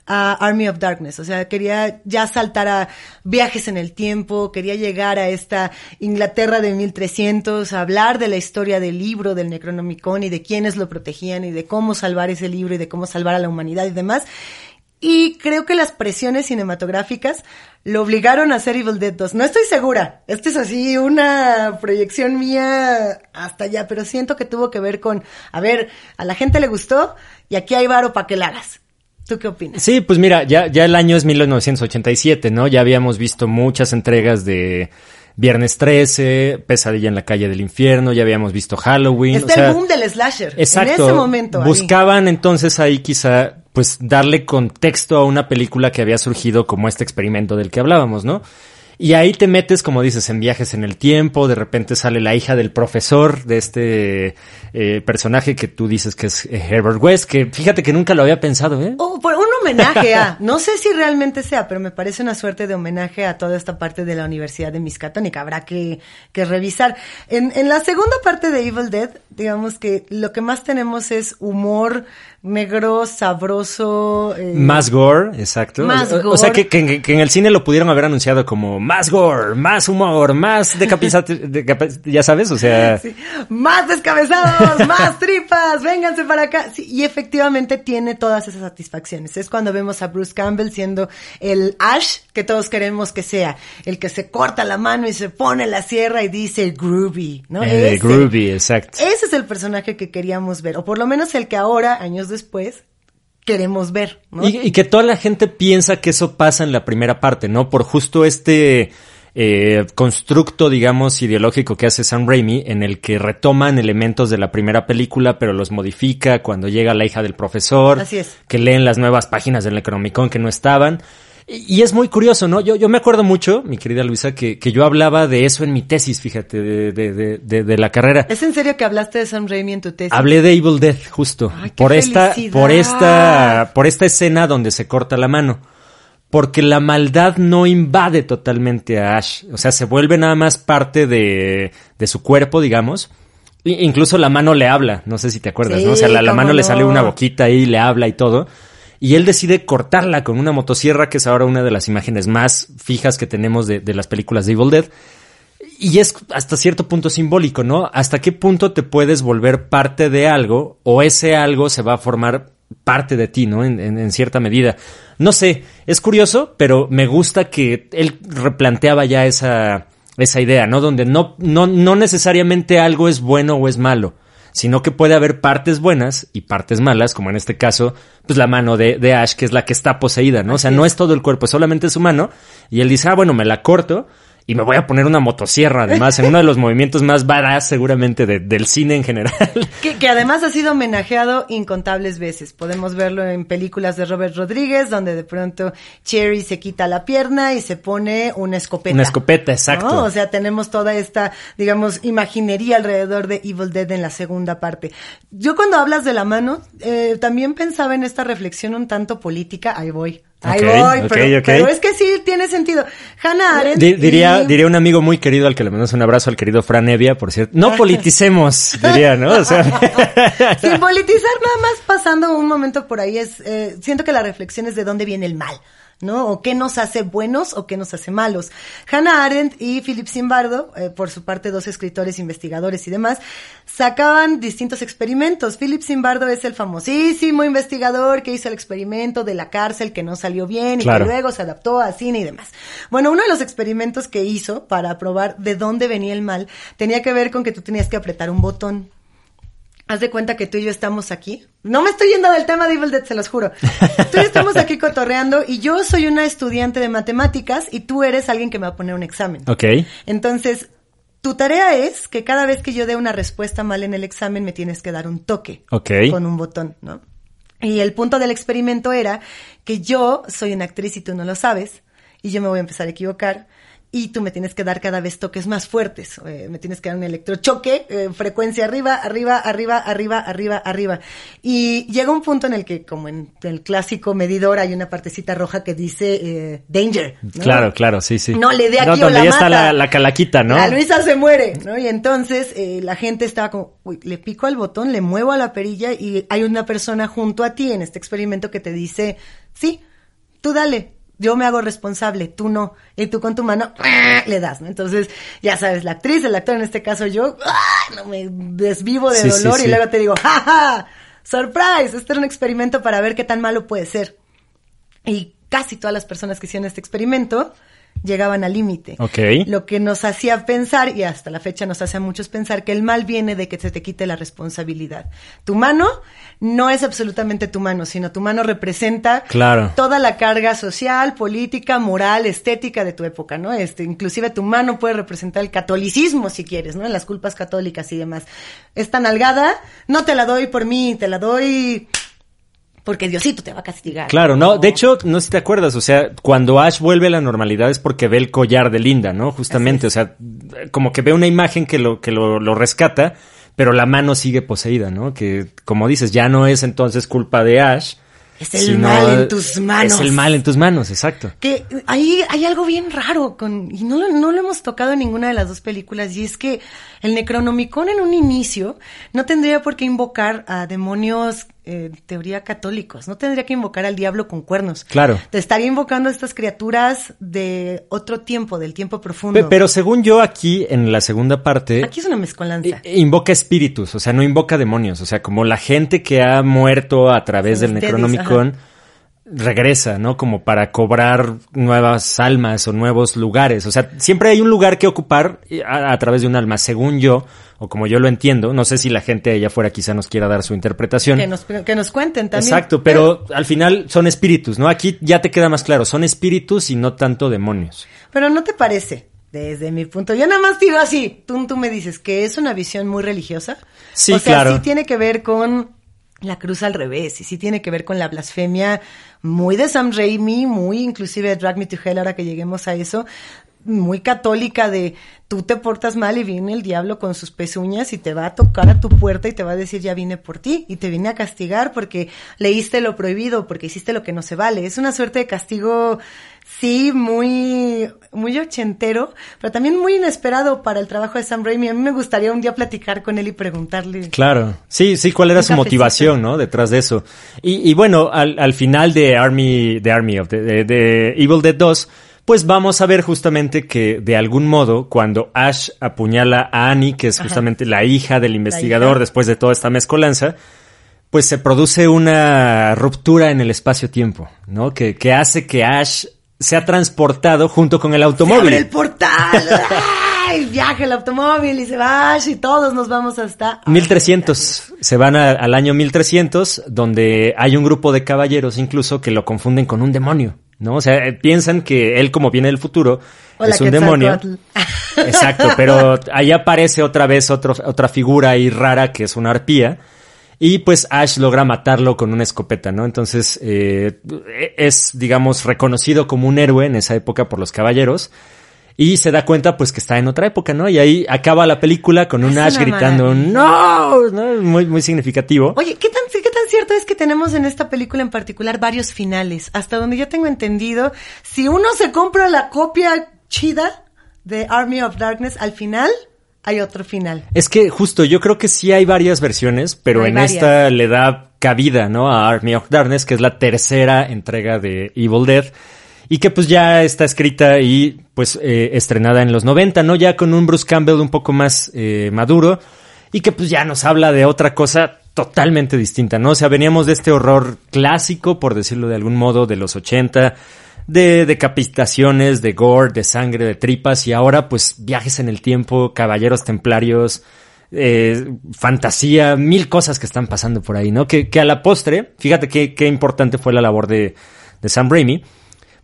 a Army of Darkness, o sea, quería ya saltar a viajes en el tiempo, quería llegar a esta Inglaterra de 1300, hablar de la historia del libro, del Necronomicon y de quiénes lo protegían y de cómo salvar ese libro y de cómo salvar a la humanidad y demás. Y creo que las presiones cinematográficas lo obligaron a hacer Evil Dead 2. No estoy segura. Esto es así una proyección mía hasta allá, pero siento que tuvo que ver con, a ver, a la gente le gustó y aquí hay varo para que la hagas. ¿Tú qué opinas? Sí, pues mira, ya, ya el año es 1987, ¿no? Ya habíamos visto muchas entregas de Viernes 13, Pesadilla en la calle del infierno, ya habíamos visto Halloween. Está o sea, el boom del slasher. Exacto. En ese momento. ahí. Buscaban entonces ahí quizá pues darle contexto a una película que había surgido como este experimento del que hablábamos, ¿no? Y ahí te metes, como dices, en viajes en el tiempo, de repente sale la hija del profesor de este eh, personaje que tú dices que es eh, Herbert West, que fíjate que nunca lo había pensado, ¿eh? Oh, por un homenaje a, no sé si realmente sea, pero me parece una suerte de homenaje a toda esta parte de la Universidad de Miskatonic. Habrá que, que revisar. En, en la segunda parte de Evil Dead, digamos que lo que más tenemos es humor negro, sabroso. eh, Más gore, exacto. Más o, o sea gore. que, que- que en el cine lo pudieron haber anunciado como más gore, más humor, más decapizate, decapi- ya sabes, o sea, Sí. Más descabezados, más tripas, vénganse para acá. Sí, y efectivamente tiene todas esas satisfacciones. Es cuando vemos a Bruce Campbell siendo el Ash que todos queremos que sea. El que se corta la mano y se pone la sierra y dice groovy, ¿no? eh, Ese. groovy, exacto. Ese es el personaje que queríamos ver, o por lo menos el que ahora, años después, queremos ver, ¿no? Y, y que toda la gente piensa que eso pasa en la primera parte, ¿no? Por justo este eh, constructo, digamos, ideológico que hace Sam Raimi, en el que retoman elementos de la primera película, pero los modifica cuando llega la hija del profesor, Así es. que leen las nuevas páginas del Necronomicon que no estaban. Y, y es muy curioso, ¿no? Yo, yo me acuerdo mucho, mi querida Luisa, que, que yo hablaba de eso en mi tesis, fíjate, de, de, de, de, de la carrera. ¿Es en serio que hablaste de Sam Raimi en tu tesis? Hablé de Evil Dead, justo. Ay, por esta, felicidad. por esta, por esta escena donde se corta la mano. Porque la maldad no invade totalmente a Ash. O sea, se vuelve nada más parte de, de su cuerpo, digamos. Incluso la mano le habla, no sé si te acuerdas, Sí, ¿no? O sea, la, la mano le sale una boquita ahí, le habla y todo. Y él decide cortarla con una motosierra, que es ahora una de las imágenes más fijas que tenemos de, de las películas de Evil Dead. Y es hasta cierto punto simbólico, ¿no? ¿Hasta qué punto te puedes volver parte de algo o ese algo se va a formar parte de ti, ¿no? En, en- en cierta medida. No sé, es curioso, pero me gusta que él replanteaba ya esa, esa idea, ¿no? Donde no, no, no necesariamente algo es bueno o es malo, sino que puede haber partes buenas y partes malas, como en este caso, pues la mano de, de Ash, que es la que está poseída, ¿no? O sea, no es todo el cuerpo, es solamente su mano, y él dice, ah, bueno, me la corto, y me voy a poner una motosierra, además, en uno de los movimientos más badass seguramente de- del cine en general. Que, que además ha sido homenajeado incontables veces. Podemos verlo en películas de Robert Rodríguez, donde de pronto Cherry se quita la pierna y se pone una escopeta. Una escopeta, exacto. ¿no? O sea, tenemos toda esta, digamos, imaginería alrededor de Evil Dead en la segunda parte. Yo cuando hablas de la mano, eh, también pensaba en esta reflexión un tanto política. Ahí voy. Ahí voy, pero, pero es que sí tiene sentido. Hannah Arendt. Di- diría, y- diría un amigo muy querido al que le mandamos un abrazo, al querido Fran Evia, por cierto. No politicemos, diría, ¿no? O sea, Sin politizar, nada más pasando un momento por ahí, es, eh, siento que la reflexión es de dónde viene el mal, ¿no? O qué nos hace buenos o qué nos hace malos. Hannah Arendt y Philip Zimbardo, eh, por su parte dos escritores, investigadores y demás, sacaban distintos experimentos. Philip Zimbardo es el famosísimo investigador que hizo el experimento de la cárcel que no salió bien y que luego se adaptó a cine y demás. Bueno, uno de los experimentos que hizo para probar de dónde venía el mal tenía que ver con que tú tenías que apretar un botón. Haz de cuenta que tú y yo estamos aquí. No me estoy yendo del tema de Evil Dead, se los juro. Tú y yo estamos aquí cotorreando y yo soy una estudiante de matemáticas y tú eres alguien que me va a poner un examen. ok. Entonces, tu tarea es que cada vez que yo dé una respuesta mal en el examen me tienes que dar un toque. Ok. Con un botón, ¿no? Y el punto del experimento era que yo soy una actriz y tú no lo sabes y yo me voy a empezar a equivocar y tú me tienes que dar cada vez toques más fuertes. Eh, me tienes que dar un electrochoque, eh, frecuencia arriba, arriba, arriba, arriba, arriba, arriba. Y llega un punto en el que, como en el clásico medidor, hay una partecita roja que dice eh, danger. ¿no? Claro, claro, sí, sí. No le dé aquí o donde la ya está la, la calaquita, ¿no? La Luisa se muere, ¿no? Y entonces la gente estaba como, uy, le pico al botón, le muevo a la perilla y hay una persona junto a ti en este experimento que te dice, sí, tú dale, yo me hago responsable, tú no. Y tú con tu mano le das, ¿no? Entonces, ya sabes, la actriz, el actor, en este caso yo, ¡ah! no me desvivo de Sí, dolor sí. y luego te digo, ¡ja, ja! ¡Surprise! Este era un experimento para ver qué tan malo puede ser. Y casi todas las personas que hicieron este experimento llegaban al límite. Ok. Lo que nos hacía pensar, y hasta la fecha nos hace a muchos pensar, que el mal viene de que se te quite la responsabilidad. Tu mano no es absolutamente tu mano, sino tu mano representa Claro. toda la carga social, política, moral, estética de tu época, ¿no? Este, inclusive tu mano puede representar el catolicismo, si quieres, ¿no? En las culpas católicas y demás. Esta nalgada, no te la doy por mí, te la doy porque Diosito te va a castigar. Claro, no, de hecho, no sé si te acuerdas, o sea, cuando Ash vuelve a la normalidad es porque ve el collar de Linda, ¿no? Justamente, o sea, como que ve una imagen que lo, que lo, lo rescata, pero la mano sigue poseída, ¿no? Que, como dices, ya no es entonces culpa de Ash. Es el mal en tus manos. Es el mal en tus manos, exacto. Que ahí hay algo bien raro con, y no, lo- no lo hemos tocado en ninguna de las dos películas, y es que el Necronomicon en un inicio no tendría por qué invocar a demonios, eh, teoría católicos, no tendría que invocar al diablo con cuernos. Claro. Te estaría invocando a estas criaturas de otro tiempo, del tiempo Pe- profundo. pero según yo aquí, en la segunda parte, Aquí es una mezcolanza. i- invoca espíritus, o sea, no invoca demonios, o sea, como la gente que ha muerto a través del Necronomicon regresa, ¿no? Como para cobrar nuevas almas o nuevos lugares. O sea, siempre hay un lugar que ocupar eh, a, a través de un alma, según yo, o como yo lo entiendo. No sé si la gente allá afuera quizá nos quiera dar su interpretación. que nos, que nos cuenten también. Exacto, pero al final son espíritus, ¿no? Aquí ya te queda más claro, son espíritus y no tanto demonios. Pero no te parece, desde mi punto, yo nada más digo así, tú, tú me dices que es una visión muy religiosa. Sí, o sea, claro. sí tiene que ver con la cruz al revés y sí tiene que ver con la blasfemia muy de Sam Raimi, muy inclusive de Drag Me to Hell ahora que lleguemos a eso, muy católica de tú te portas mal y viene el diablo con sus pezuñas y te va a tocar a tu puerta y te va a decir ya vine por ti y te vine a castigar porque leíste lo prohibido, porque hiciste lo que no se vale. Es una suerte de castigo, sí, muy, muy ochentero, pero también muy inesperado para el trabajo de Sam Raimi. A mí me gustaría un día platicar con él y preguntarle. Claro, sí, sí, cuál era su motivación, ¿no? Detrás de eso. Y, y bueno, al, al final de Army, de Army of, de, de Evil Dead 2, pues vamos a ver justamente que de algún modo cuando Ash apuñala a Annie, que es justamente la hija del investigador después de toda esta mezcolanza, pues se produce una ruptura en el espacio-tiempo, ¿no? Que, que hace que Ash sea transportado junto con el automóvil. ¡Se abre el portal! ¡Ay! Viaja el automóvil y se va Ash y todos nos vamos hasta... 1300. Se van a- al año 1300, donde hay un grupo de caballeros incluso que lo confunden con un demonio, ¿no? O sea, eh, piensan que él como viene del futuro Hola, es un demonio. Exacto, pero ahí aparece otra vez otro- otra figura ahí rara que es una arpía. Y pues Ash logra matarlo con una escopeta, ¿no? Entonces eh, es, digamos, reconocido como un héroe en esa época por los caballeros. Y se da cuenta pues que está en otra época, ¿no? Y ahí acaba la película con un Es Ash gritando ¡No! ¿no? Muy, muy significativo. Oye, ¿qué tan, ¿qué tan cierto es que tenemos en esta película en particular varios finales? Hasta donde yo tengo entendido, si uno se compra la copia chida de Army of Darkness, al final hay otro final. Es que justo, yo creo que sí hay varias versiones, pero Hay en varias. esta le da cabida, ¿no? A Army of Darkness, que es la tercera entrega de Evil Dead. Y que pues ya está escrita y pues eh, estrenada en los 90, ¿no? Ya con un Bruce Campbell un poco más eh, maduro. Y que pues ya nos habla de otra cosa totalmente distinta, ¿no? O sea, veníamos de este horror clásico, por decirlo de algún modo, de los 80, de decapitaciones, de gore, de sangre, de tripas, y ahora pues viajes en el tiempo, caballeros templarios, eh, fantasía, mil cosas que están pasando por ahí, ¿no? Que, que a la postre, fíjate qué, importante fue la labor de, de Sam Raimi,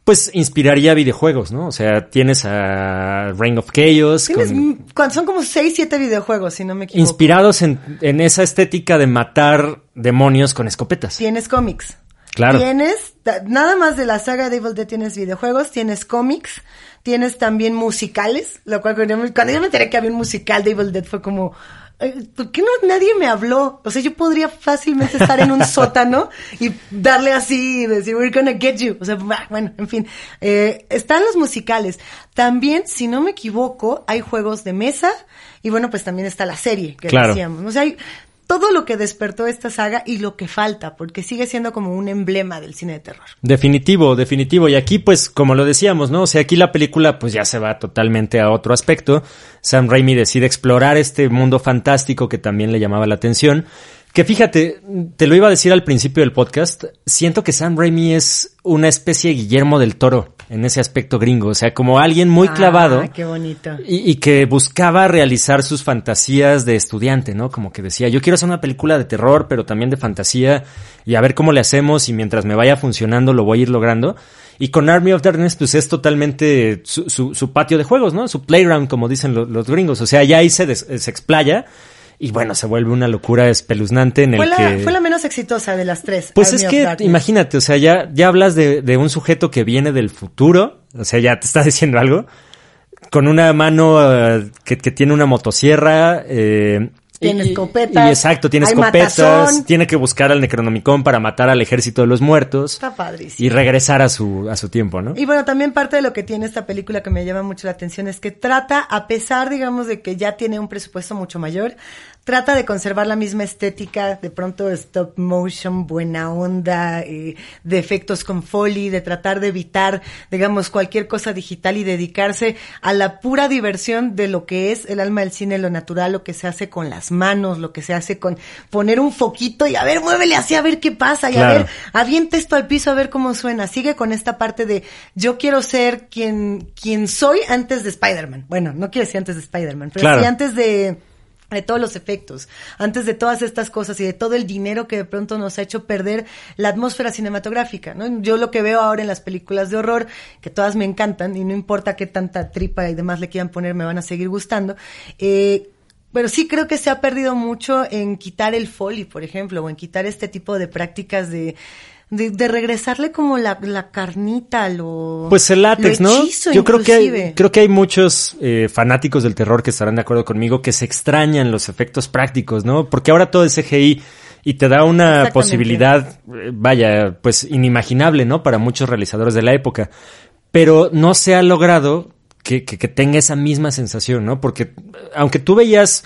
pues inspiraría videojuegos, ¿no? O sea, tienes a Reign of Chaos, Tienes, con- son como seis, siete videojuegos, si no me equivoco. inspirados en, en esa estética de matar demonios con escopetas. Tienes cómics. Claro. Tienes, da- nada más de la saga de Evil Dead tienes videojuegos, tienes cómics, tienes también musicales, lo cual cuando yo, me, enteré que había un musical de Evil Dead fue como, "Ay, ¿por qué no nadie me habló? O sea, yo podría fácilmente estar en un sótano y darle así y decir, we're gonna get you. O sea, bueno, en fin. Eh, están los musicales. También, si no me equivoco, hay juegos de mesa y bueno, pues también está la serie que Claro. decíamos. O sea, hay todo lo que despertó esta saga y lo que falta, porque sigue siendo como un emblema del cine de terror. Definitivo, definitivo. Y aquí, pues, como lo decíamos, ¿no? O sea, aquí la película, pues, ya se va totalmente a otro aspecto. Sam Raimi decide explorar este mundo fantástico que también le llamaba la atención. Que fíjate, te lo iba a decir al principio del podcast, siento que Sam Raimi es una especie de Guillermo del Toro en ese aspecto gringo. O sea, como alguien muy clavado. Ah, qué bonito. Y, y que buscaba realizar sus fantasías de estudiante, ¿no? Como que decía, yo quiero hacer una película de terror, pero también de fantasía, y a ver cómo le hacemos, y mientras me vaya funcionando lo voy a ir logrando. Y con Army of Darkness, pues es totalmente su, su, su patio de juegos, ¿no? Su playground, como dicen lo- los gringos. O sea, ya ahí se, des- se explaya, y bueno, se vuelve una locura espeluznante en el Fue la, que... fue la menos exitosa de las tres. Pues Army es que, Darkness. imagínate, o sea, ya, ya hablas de, de un sujeto que viene del futuro, o sea, ya te está diciendo algo, con una mano eh, que, que tiene una motosierra. Eh, Tiene escopetas, Y exacto, tiene escopetas, matazón. tiene que buscar al Necronomicon para matar al ejército de los muertos Está padrísimo. y regresar a su, a su tiempo, ¿no? Y bueno, también parte de lo que tiene esta película que me llama mucho la atención es que trata, a pesar, digamos, de que ya tiene un presupuesto mucho mayor, trata de conservar la misma estética, de pronto stop motion, buena onda, eh, de efectos con foley, de tratar de evitar, digamos, cualquier cosa digital y dedicarse a la pura diversión de lo que es el alma del cine, lo natural, lo que se hace con las manos, lo que se hace con poner un foquito y a ver, muévele así a ver qué pasa y a ver, avienta esto al piso a ver cómo suena. Sigue con esta parte de yo quiero ser quien, quien soy antes de Spider-Man. Bueno, no quiero decir antes de Spider-Man, pero Claro. sí antes de de todos los efectos, antes de todas estas cosas y de todo el dinero que de pronto nos ha hecho perder la atmósfera cinematográfica, ¿no? Yo lo que veo ahora en las películas de horror, que todas me encantan y no importa qué tanta tripa y demás le quieran poner, me van a seguir gustando, eh, pero sí creo que se ha perdido mucho en quitar el foley, por ejemplo, o en quitar este tipo de prácticas de, de, regresarle como la, la, carnita, lo Pues el látex, ¿no? Yo creo que hay, creo que hay muchos eh, fanáticos del terror que estarán de acuerdo conmigo que se extrañan los efectos prácticos, ¿no? Porque ahora todo es CGI y te da una posibilidad, eh, vaya, pues inimaginable, ¿no? Para muchos realizadores de la época. Pero no se ha logrado que, que, tenga esa misma sensación, ¿no? Porque aunque tú veías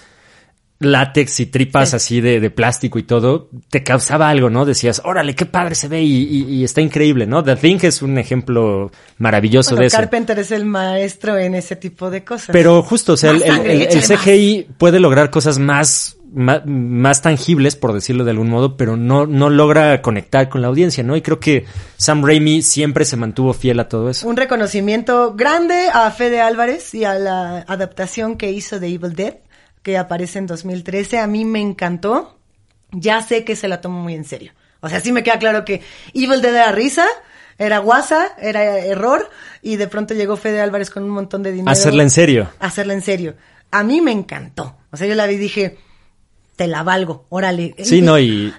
látex y tripas así de, de, plástico y todo, te causaba algo, ¿no? Decías, órale, qué padre se ve y, y, está increíble, ¿no? The Thing es un ejemplo maravilloso de eso. Carpenter es el maestro en ese tipo de cosas. Pero justo, o sea, el, el, CGI puede lograr cosas más, más, más, tangibles, por decirlo de algún modo, pero no, no logra conectar con la audiencia, ¿no? Y creo que Sam Raimi siempre se mantuvo fiel a todo eso. Un reconocimiento grande a Fede Álvarez y a la adaptación que hizo de Evil Dead que aparece en 2013, a mí me encantó. Ya sé que se la tomo muy en serio. O sea, sí me queda claro que Evil Dead era risa, era guasa, era error, y de pronto llegó Fede Álvarez con un montón de dinero. Hacerla en serio. Hacerla en serio. A mí me encantó. O sea, yo la vi y dije, te la valgo, órale. Sí, no, y...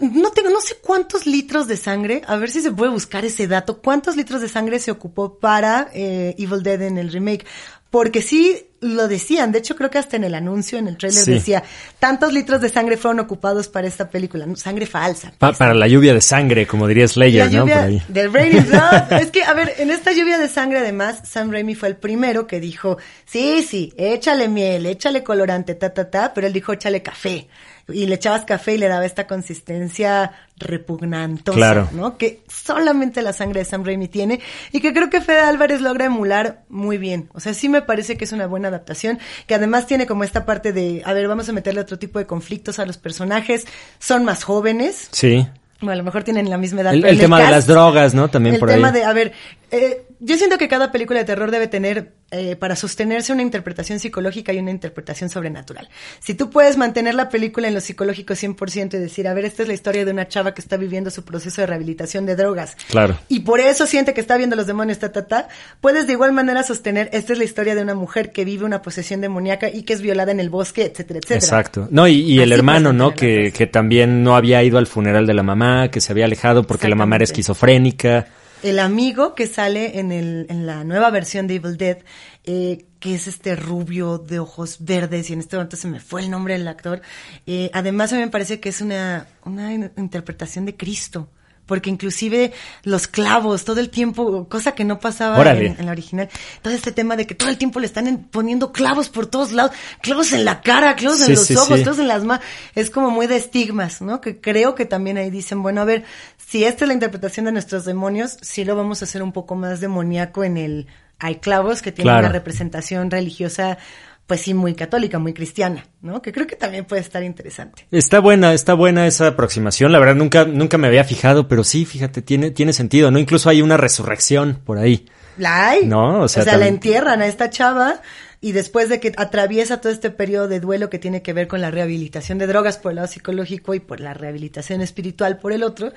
no tengo, no sé cuántos litros de sangre, a ver si se puede buscar ese dato, cuántos litros de sangre se ocupó para eh, Evil Dead en el remake. Porque sí lo decían, de hecho creo que hasta en el anuncio, en el trailer decía, tantos litros de sangre fueron ocupados para esta película, sangre falsa. para la lluvia de sangre, como diría Slayer, ¿no? Por ahí. Del Rain Blood. es que, a ver, en esta lluvia de sangre además, Sam Raimi fue el primero que dijo, sí, sí, échale miel, échale colorante, ta, ta, ta, pero él dijo, échale café y le echabas café y le daba esta consistencia repugnantosa, claro. ¿no? Que solamente la sangre de Sam Raimi tiene y que creo que Fede Álvarez logra emular muy bien. O sea, sí me parece que es una buena adaptación, que además tiene como esta parte de, a ver, vamos a meterle otro tipo de conflictos a los personajes, son más jóvenes. Sí. Bueno, a lo mejor tienen la misma edad. El, tema de las drogas, ¿no? También por ahí. El tema de, a ver, eh, yo siento que cada película de terror debe tener, eh, para sostenerse, una interpretación psicológica y una interpretación sobrenatural. Si tú puedes mantener la película en lo psicológico 100% y decir, a ver, esta es la historia de una chava que está viviendo su proceso de rehabilitación de drogas. Claro. Y por eso siente que está viendo los demonios, ta, ta, ta. Puedes de igual manera sostener, esta es la historia de una mujer que vive una posesión demoníaca y que es violada en el bosque, etcétera, etcétera. Exacto. No, y, el hermano, ¿no? Que, que también no había ido al funeral de la mamá, que se había alejado porque la mamá era esquizofrénica el amigo que sale en, el, en la nueva versión de Evil Dead, eh, que es este rubio de ojos verdes, y en este momento se me fue el nombre del actor. Eh, además, a mí me parece que es una, una interpretación de Cristo porque inclusive los clavos todo el tiempo, cosa que no pasaba en, la original, todo este tema de que todo el tiempo le están poniendo clavos por todos lados, clavos en la cara, clavos en los ojos, clavos en las manos, es como muy de estigmas, ¿no? Que creo que también ahí dicen, bueno, a ver, si esta es la interpretación de nuestros demonios, sí lo vamos a hacer un poco más demoníaco en el hay clavos que tienen una representación religiosa pues sí, muy católica, muy cristiana, ¿no? Que creo que también puede estar interesante. Está buena, está buena esa aproximación. La verdad, nunca, nunca me había fijado, pero sí, fíjate, tiene, tiene sentido, ¿no? Incluso hay una resurrección por ahí. La hay. ¿No? O sea, la entierran a esta chava y después de que atraviesa todo este periodo de duelo que tiene que ver con la rehabilitación de drogas por el lado psicológico y por la rehabilitación espiritual por el otro,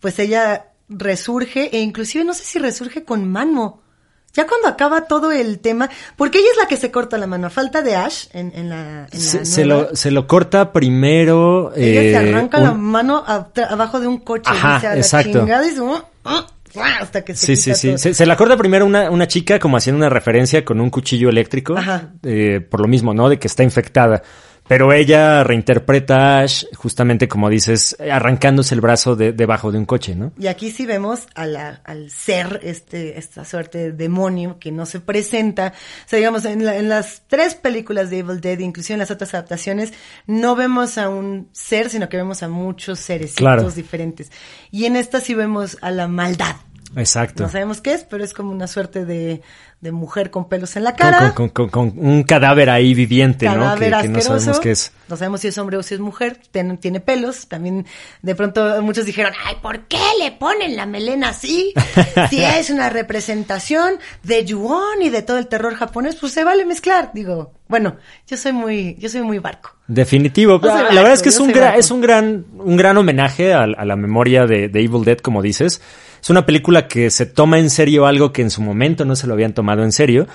pues ella resurge e inclusive no sé si resurge con mano ya cuando acaba todo el tema, porque ella es la que se corta la mano, a falta de Ash en, en la... En se, se, lo, se lo corta primero... Ella se eh, arranca la mano abajo de un coche. Ajá, exacto. Ah, hasta que se sí, sí, sí. Se, la corta primero una, una chica como haciendo una referencia con un cuchillo eléctrico. Ajá. Eh, por lo mismo, ¿no? De que está infectada. Pero ella reinterpreta a Ash, justamente como dices, arrancándose el brazo de, debajo de un coche, ¿no? Y aquí sí vemos a la, al ser, este, esta suerte de demonio que no se presenta. O sea, digamos, en, en las tres películas de Evil Dead, inclusive en las otras adaptaciones, no vemos a un ser, sino que vemos a muchos seres diferentes. Y en esta sí vemos a la maldad. Exacto. No sabemos qué es, pero es como una suerte de de mujer con pelos en la cara. Con, un cadáver ahí viviente, ¿no? Que, no sabemos qué es. No sabemos si es hombre o si es mujer. tiene pelos. También de pronto muchos dijeron, ay, ¿por qué le ponen la melena así? si es una representación de Yuon y de todo el terror japonés, pues se vale mezclar. Digo, bueno, yo soy muy, yo soy muy barco. Definitivo. la verdad es que es un, gran, es un gran, un gran homenaje a, la memoria de, de Evil Dead, como dices. Es una película que se toma en serio algo que en su momento no se lo habían tomado en serio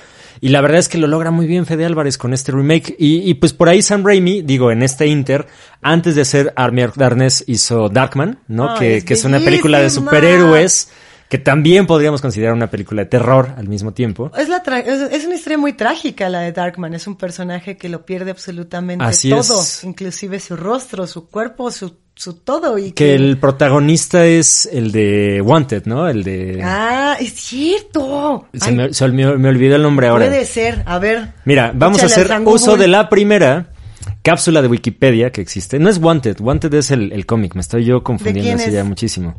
Y la verdad es que lo logra muy bien Fede Álvarez con este remake. Y, y pues por ahí Sam Raimi, digo, en este Inter, antes de hacer Army of Darkness hizo Darkman, ¿no? Que, es que es una película de superhéroes que también podríamos considerar una película de terror al mismo tiempo. Es, la tra- es, es una historia muy trágica la de Darkman. Es un personaje que lo pierde absolutamente Así todo, es. inclusive su rostro, su cuerpo, su, su todo. Y Que el protagonista es el de Wanted, ¿no? El de... Ah, es cierto. se Ay, me, se me- me olvidó el nombre ahora. puede ser. A ver. Mira, vamos a hacer uso de la primera cápsula de Wikipedia que existe. No es Wanted, Wanted es el, el cómic, me estoy yo confundiendo así ya muchísimo.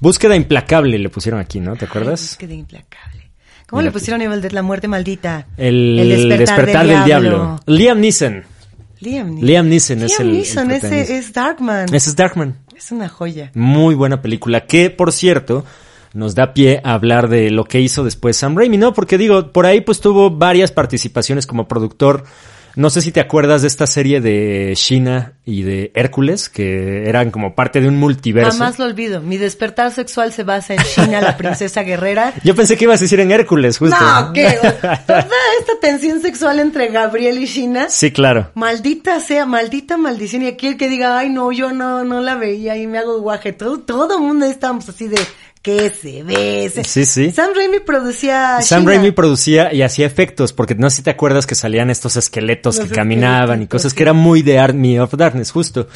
Búsqueda implacable le pusieron aquí, ¿no? ¿Te Ay, acuerdas? búsqueda implacable. ¿Cómo le pusieron Evil Dead la muerte maldita? El, despertar, del, diablo. Liam Neeson. Liam Neeson. Liam Neeson es Liam el- el Neeson, ese es Darkman. Ese es Darkman. Es una joya. Muy buena película que, por cierto, nos da pie a hablar de lo que hizo después Sam Raimi, ¿no? Porque digo, por ahí pues tuvo varias participaciones como productor. No sé si te acuerdas de esta serie de China y de Hércules, que eran como parte de un multiverso. Jamás lo olvido. Mi despertar sexual se basa en China, la princesa guerrera. Yo pensé que ibas a decir en Hércules, justo. No, ¿qué? Toda esta tensión sexual entre Gabriel y China. Sí, claro. Maldita sea, maldita maldición. Y aquí el que diga, ay, no, yo no, no la veía y me hago guaje. Todo, todo mundo estamos así de, que se bese. Sí, sí. Sam Raimi producía Sam China. Raimi producía y hacía efectos, porque no sé si te acuerdas que salían estos esqueletos Los que caminaban y cosas sí. que eran muy de Army of Darkness, justo.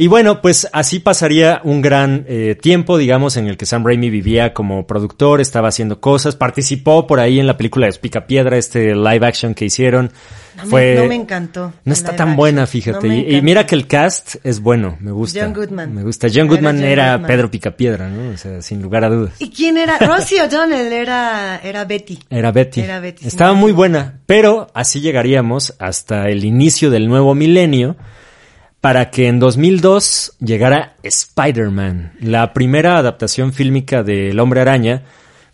Y bueno, pues así pasaría un gran eh, tiempo, digamos, en el que Sam Raimi vivía como productor, estaba haciendo cosas, participó por ahí en la película de Piedra, este live action que hicieron. No me- Fue, no me encantó. No está tan action. buena, fíjate. No y, y mira que el cast es bueno, me gusta. John Goodman. Me gusta. John Era Goodman John era Goodman. Pedro Picapiedra, ¿no? O sea, sin lugar a dudas. ¿Y quién era? Rosie O'Donnell era, era Betty. Era Betty. Era Betty, Estaba muy buena, pero así llegaríamos hasta el inicio del nuevo milenio para que en 2002 llegara Spider-Man, la primera adaptación fílmica del Hombre Araña,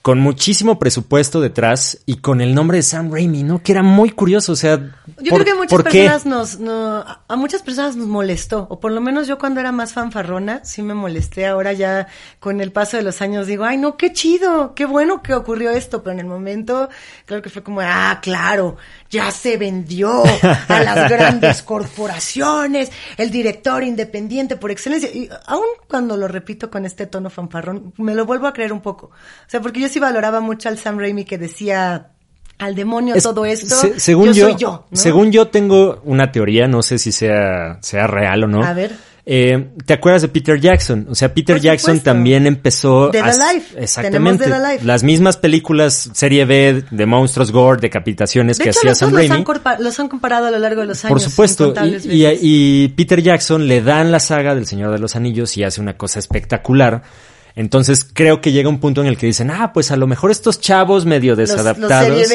con muchísimo presupuesto detrás y con el nombre de Sam Raimi, ¿no? Que era muy curioso, o sea, Yo ¿por- creo que a muchas personas nos, no, a- muchas personas nos molestó, o por lo menos yo cuando era más fanfarrona, sí me molesté, ahora ya con el paso de los años digo, ay no, qué chido, qué bueno que ocurrió esto, pero en el momento, claro que fue como, ah, claro, ya se vendió a las grandes corporaciones, el director independiente por excelencia, y aún cuando lo repito con este tono fanfarrón, me lo vuelvo a creer un poco, o sea, porque yo sí valoraba mucho al Sam Raimi que decía, al demonio Es- todo esto, se- según yo, yo, soy yo, ¿no? según yo tengo una teoría, no sé si sea, sea real o no. A ver. Eh, ¿Te acuerdas de Peter Jackson? O sea, Peter Jackson también empezó Dead Alive. Exactamente. Tenemos Dead Alive. Las mismas películas, serie B, de monstruos, gore, decapitaciones De que hecho, hacía los Sam los Raimi. los han comparado a lo largo de los años. Por supuesto, y, y Peter Jackson le dan la saga del Señor de los Anillos y hace una cosa espectacular. Entonces creo que llega un punto en el que dicen, ah, pues a lo mejor estos chavos medio desadaptados.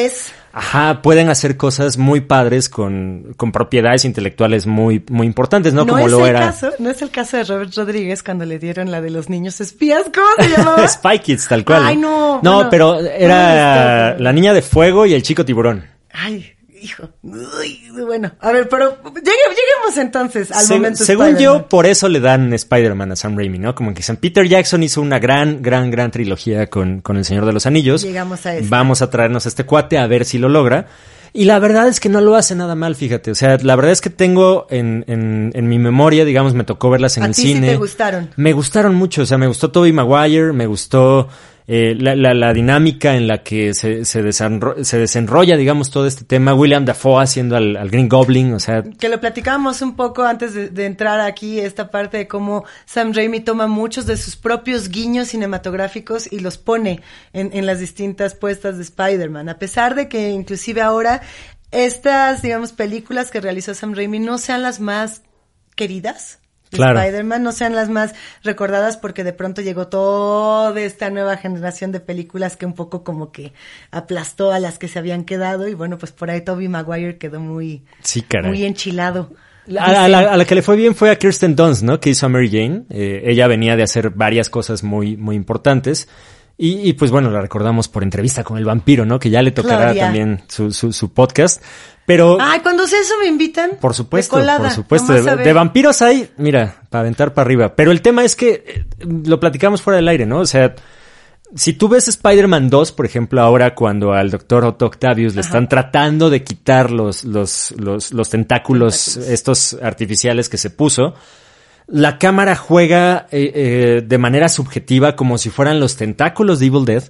Ajá, pueden hacer cosas muy padres con, con propiedades intelectuales muy, muy importantes, ¿no? Como es lo el era caso, no es el caso de Robert Rodríguez cuando le dieron la de los niños espías, ¿cómo se llamaba? Spy Kids, tal cual. Ay, no, No, bueno, pero no era la niña de fuego y el chico tiburón. Ay, hijo. Uy, bueno, a ver, pero llegue- lleguemos entonces al Se- momento según yo, por eso le dan Spider-Man a Sam Raimi, ¿no? Como que Sam Peter Jackson hizo una gran, gran, gran trilogía con, con El Señor de los Anillos. Llegamos a esta. Vamos a traernos a este cuate a ver si lo logra. Y la verdad es que no lo hace nada mal, fíjate. O sea, la verdad es que tengo en, en, en mi memoria, digamos, me tocó verlas en A el ti sí cine. te gustaron. Me gustaron mucho, o sea, me gustó Tobey Maguire, me gustó eh, la, la, la dinámica en la que se, se, desenro- se desenrolla, digamos, todo este tema. William Dafoe haciendo al, Green Goblin, o sea, Que lo platicábamos un poco antes de, de entrar aquí, esta parte de cómo Sam Raimi toma muchos de sus propios guiños cinematográficos y los pone en, en las distintas puestas de Spider-Man. A pesar de que inclusive ahora estas, digamos, películas que realizó Sam Raimi no sean las más queridas. De Claro. Spider-Man no sean las más recordadas porque de pronto llegó toda esta nueva generación de películas que un poco como que aplastó a las que se habían quedado y bueno, pues por ahí Tobey Maguire quedó muy, sí, caray. muy enchilado. A, a la, a la que le fue bien fue a Kirsten Dunst, ¿no? Que hizo a Mary Jane. Eh, ella venía de hacer varias cosas muy, muy importantes. Y, y, pues bueno, la recordamos por entrevista con el vampiro, ¿no? Que ya le tocará también su, su, su podcast. Pero, Ay, cuando sea eso me invitan. por supuesto, de colada, por supuesto. De, vampiros hay, mira, para aventar para arriba. Pero el tema es que eh, lo platicamos fuera del aire, ¿no? O sea, si tú ves Spider-Man 2, por ejemplo, ahora cuando al doctor Otto Octavius le están tratando de quitar los, los, los, los tentáculos, Tentáculos. estos artificiales que se puso, la cámara juega eh, eh, de manera subjetiva como si fueran los tentáculos de Evil Dead.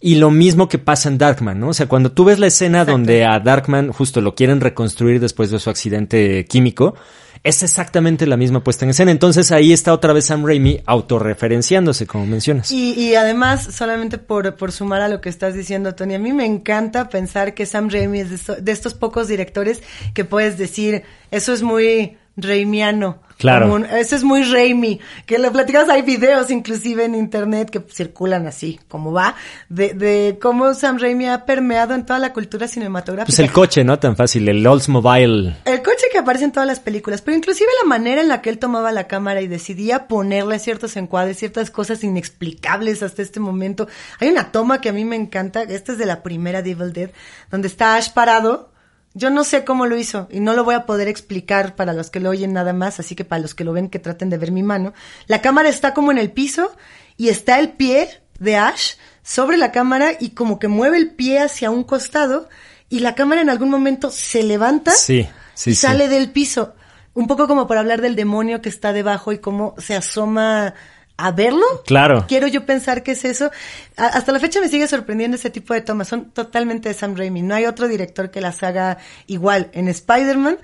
Y lo mismo que pasa en Darkman, ¿no? O sea, cuando tú ves la escena Exacto. donde a Darkman justo lo quieren reconstruir después de su accidente químico, es exactamente la misma puesta en escena. Entonces ahí está otra vez Sam Raimi autorreferenciándose, como mencionas. Y, y además, solamente por, por sumar a lo que estás diciendo, Tony, a mí me encanta pensar que Sam Raimi es de estos pocos directores que puedes decir, eso es muy Raimiano. Claro. Un- eso es muy Raimi. Que lo platicas, hay videos inclusive en internet que circulan así, como va, de, de cómo Sam Raimi ha permeado en toda la cultura cinematográfica. Pues el coche, ¿no? Tan fácil, el Oldsmobile. El coche que aparece en todas las películas, pero inclusive la manera en la que él tomaba la cámara y decidía ponerle ciertos encuadres, ciertas cosas inexplicables hasta este momento. Hay una toma que a mí me encanta, esta es de la primera de Evil Dead, donde está Ash parado. Yo no sé cómo lo hizo y no lo voy a poder explicar para los que lo oyen nada más, así que para los que lo ven que traten de ver mi mano. La cámara está como en el piso y está el pie de Ash sobre la cámara y como que mueve el pie hacia un costado y la cámara en algún momento se levanta Sí, sí, y sí. sale del piso. Un poco como para hablar del demonio que está debajo y cómo se asoma a verlo. Claro. Quiero yo pensar que es eso. A- hasta la fecha me sigue sorprendiendo ese tipo de tomas. Son totalmente de Sam Raimi. No hay otro director que las haga igual. En Spider-Man,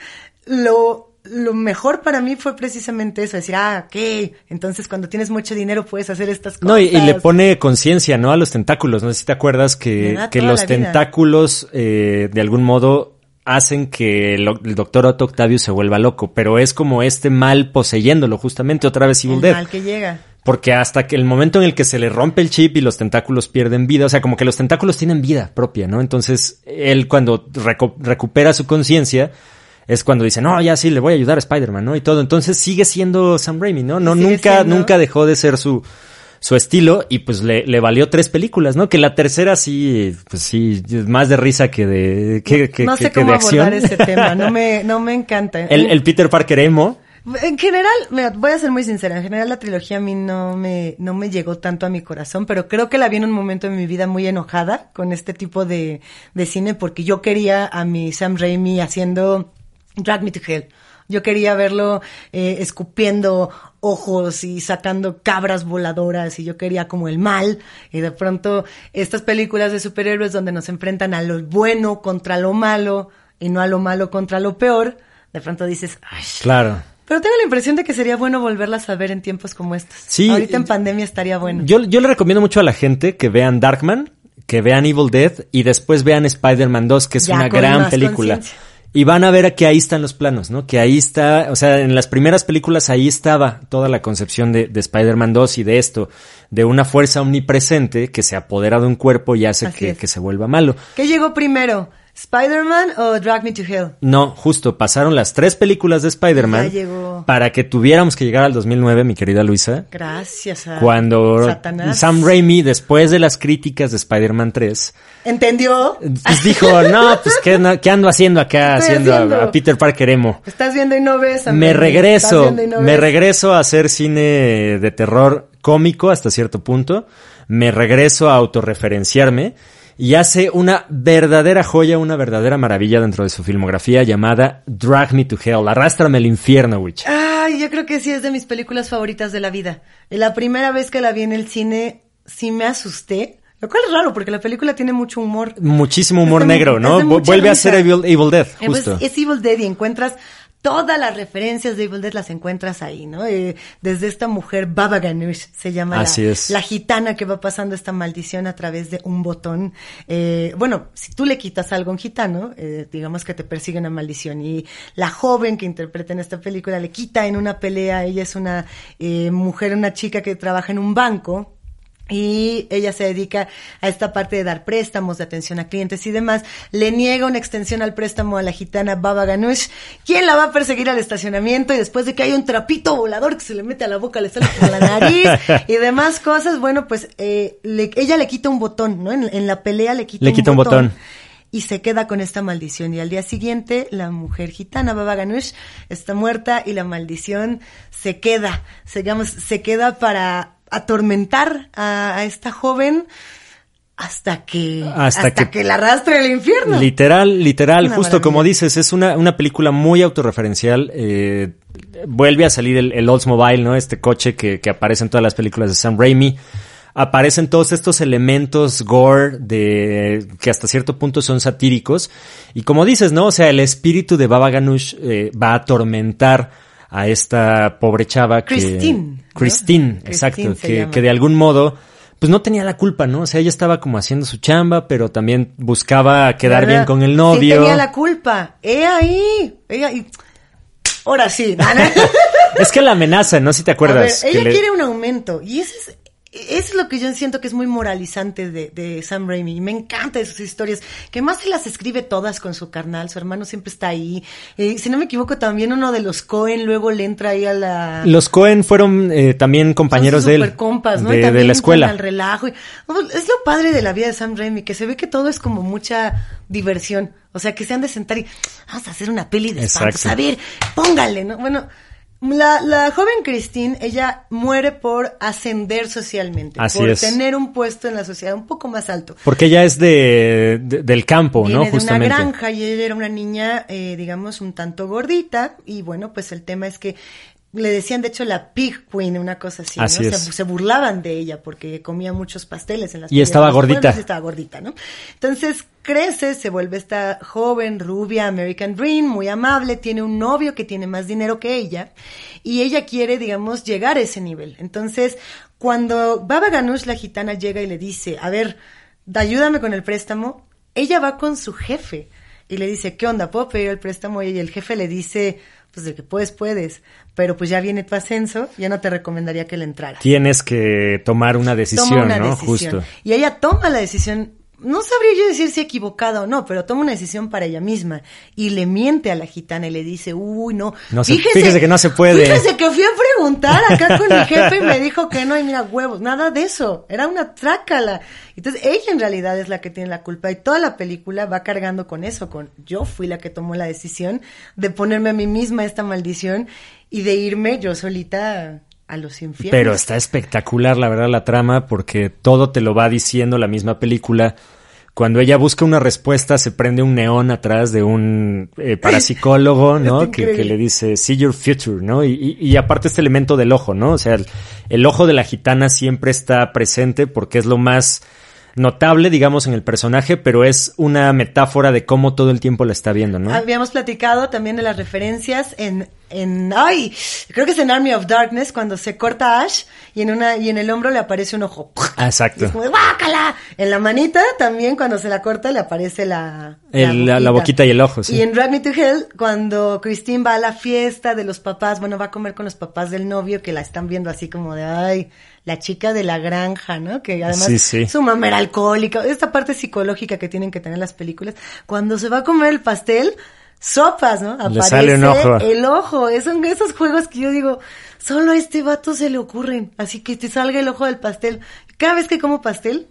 lo, lo mejor para mí fue precisamente eso. Decir, ah, ok. Entonces cuando tienes mucho dinero puedes hacer estas cosas. No, y, y le pone conciencia, ¿no? A los tentáculos. No sé si te acuerdas que, que los tentáculos, eh, de algún modo, hacen que el, el doctor Otto Octavius se vuelva loco. Pero es como este mal poseyéndolo, justamente, otra vez Evil el Dead. mal que llega. Porque hasta que el momento en el que se le rompe el chip y los tentáculos pierden vida, o sea, como que los tentáculos tienen vida propia, ¿no? Entonces, él cuando recupera su conciencia, es cuando dice, no, ya sí, le voy a ayudar a Spider-Man, ¿no? Y todo. Entonces sigue siendo Sam Raimi, ¿no? No, nunca, siendo. nunca dejó de ser su, su estilo y pues le, le valió tres películas, ¿no? Que la tercera sí, pues sí, más de risa que de, que, que- no que- sé que cómo de acción. abordar ese tema. No me, no me encanta. El, el Peter Parker emo, En general, voy a ser muy sincera, en general la trilogía a mí no me, no me llegó tanto a mi corazón, pero creo que la vi en un momento de mi vida muy enojada con este tipo de, de cine porque yo quería a mi Sam Raimi haciendo Drag Me to Hell. Yo quería verlo eh, escupiendo ojos y sacando cabras voladoras y yo quería como el mal y de pronto estas películas de superhéroes donde nos enfrentan a lo bueno contra lo malo y no a lo malo contra lo peor, de pronto dices, ay, claro. Pero tengo la impresión de que sería bueno volverlas a ver en tiempos como estos. Sí, Ahorita en pandemia estaría bueno. Yo, yo le recomiendo mucho a la gente que vean Darkman, que vean Evil Dead y después vean Spider-Man 2, que es Ya, una gran película. Y van a ver que ahí están los planos, ¿no? Que ahí está, o sea, en las primeras películas ahí estaba toda la concepción de, de Spider-Man 2 y de esto, de una fuerza omnipresente que se apodera de un cuerpo y hace que, es. que se vuelva malo. ¿Qué llegó primero? ¿Spider-Man o Drag Me to Hell? No, justo, pasaron las tres películas de Spider-Man para que tuviéramos que llegar al 2009, mi querida Luisa. Gracias a Cuando Satanás. Sam Raimi, después de las críticas de Spider-Man 3, ¿Entendió? pues dijo, no, pues ¿qué, no- qué ando haciendo acá ¿Qué estoy haciendo a- Peter Parker emo? Estás viendo y no ves. Sam Me Raimi. Regreso, no me ves. regreso a hacer cine de terror cómico hasta cierto punto, me regreso a autorreferenciarme y hace una verdadera joya, una verdadera maravilla dentro de su filmografía llamada Drag Me to Hell, arrástrame al infierno, witch. Ay, yo creo que sí es de mis películas favoritas de la vida. La primera vez que la vi en el cine, sí me asusté. Lo cual es raro porque la película tiene mucho humor. Muchísimo humor de negro, ¿no? Vuelve a ser Evil, Evil Dead, Eh, pues, justo. es Evil Dead y encuentras todas las referencias de Evil Dead las encuentras ahí, ¿no? Eh, desde esta mujer Baba Ganoush se llama la, Así es. la gitana que va pasando esta maldición a través de un botón. Eh, bueno, si tú le quitas algo a un gitano, eh, digamos que te persigue una maldición y la joven que interpreta en esta película le quita en una pelea, ella es una eh, mujer, una chica que trabaja en un banco y ella se dedica a esta parte de dar préstamos, de atención a clientes y demás. Le niega una extensión al préstamo a la gitana Baba Ganoush, quien la va a perseguir al estacionamiento y después de que hay un trapito volador que se le mete a la boca, le sale por la nariz y demás cosas, bueno, pues eh, le- ella le quita un botón, ¿no? En, en la pelea le quita, Le quita un botón. y se queda con esta maldición. Y al día siguiente, la mujer gitana, Baba Ganoush, está muerta y la maldición se queda, se, digamos, se queda para atormentar a, a esta joven hasta que Hasta hasta, que- que, la arrastre al infierno. Literal, literal, Una justo maravilla. como dices, es una, una película muy autorreferencial. eh, vuelve a salir el, el Oldsmobile, ¿no? Este coche que, que aparece en todas las películas de Sam Raimi. Aparecen todos estos elementos gore de que hasta cierto punto son satíricos. Y como dices, ¿no? O sea, el espíritu de Baba Ganoush eh, va a atormentar a esta pobre chava que... Christine, ¿no? Christine, exacto. Christine Que, que de algún modo pues no tenía la culpa, ¿no? O sea, ella estaba como haciendo su chamba, pero también buscaba quedar bien con el Sí novio. tenía la culpa. Ella ahí. Ella ahí. Ahora sí. Es que la amenaza, ¿no? Si te A ver, acuerdas. que ella le- quiere un aumento. Y ese es, es lo que yo siento que es muy moralizante de, de Sam Raimi. Y me encanta de sus historias. Que más se las escribe todas con su carnal. Su hermano siempre está ahí. Eh, si no me equivoco, también uno de los Cohen luego le entra ahí a la... Los Cohen fueron eh, también compañeros de él. supercompas, ¿no? Y de, también de la escuela. Al relajo. y- no, es lo padre de la vida de Sam Raimi, que se ve que todo es como mucha diversión. O sea, que se han de sentar y vamos a hacer una peli de espantos. A ver, póngale, ¿no? Bueno, la, la joven Christine, ella muere por ascender socialmente. Así por es. tener un puesto en la sociedad un poco más alto. Porque ella es de, de- del campo, Viene ¿no? de Justamente. una granja y ella era una niña, eh, digamos, un tanto gordita. Y bueno, pues el tema es que le decían, de hecho, la pig queen, una cosa así. Así ¿no? Se, se burlaban de ella porque comía muchos pasteles en las Y estaba gordita. pueblos estaba gordita, ¿no? Entonces crece, se vuelve esta joven, rubia, American Dream, muy amable, tiene un novio que tiene más dinero que ella y ella quiere, digamos, llegar a ese nivel. Entonces, cuando Baba Ganoush, la gitana, llega y le dice, a ver, da- ayúdame con el préstamo, ella va con su jefe y le dice, ¿qué onda? ¿Puedo pedir el préstamo? Y el jefe le dice, pues de que puedes, puedes, pero pues ya viene tu ascenso, ya no te recomendaría que le entraras Tienes que tomar una decisión, toma una ¿no? decisión. Justo. Y ella toma la decisión, no sabría yo decir si equivocada o no, pero toma una decisión para ella misma y le miente a la gitana y le dice, uy, no, No se- fíjese que no se puede. Fíjese que fui a preguntar acá con mi jefe y me dijo que no, y mira, huevos, nada de eso, era una trácala. Entonces ella en realidad es la que tiene la culpa y toda la película va cargando con eso, con yo fui la que tomó la decisión de ponerme a mí misma esta maldición y de irme yo solita a los infiernos. Pero está espectacular, la verdad, la trama, porque todo te lo va diciendo la misma película. Cuando ella busca una respuesta, se prende un neón atrás de un eh, parapsicólogo, ¿no? Que, le dice, see your future, ¿no? Y, y- y aparte este elemento del ojo, ¿no? O sea, el, el ojo de la gitana siempre está presente porque es lo más notable, digamos, en el personaje, pero es una metáfora de cómo todo el tiempo la está viendo, ¿no? Habíamos platicado también de las referencias en, en, ay, creo que es en Army of Darkness cuando se corta Ash y en una, y en el hombro le aparece un ojo. Exacto. Y es como. En la manita también cuando se la corta le aparece la, El- la- la boquita y el ojo, sí. Y en Drag Me to Hell cuando Christine va a la fiesta de los papás, bueno, va a comer con los papás del novio que la están viendo así como de, ay, la chica de la granja, ¿no? Que además Sí, sí. su mamá era alcohólica, esta parte psicológica que tienen que tener las películas. Cuando se va a comer el pastel, sopas, ¿no? Le sale un ojo. el ojo. Son esos juegos que yo digo, solo a este vato se le ocurren. Así que te salga el ojo del pastel. Cada vez que como pastel,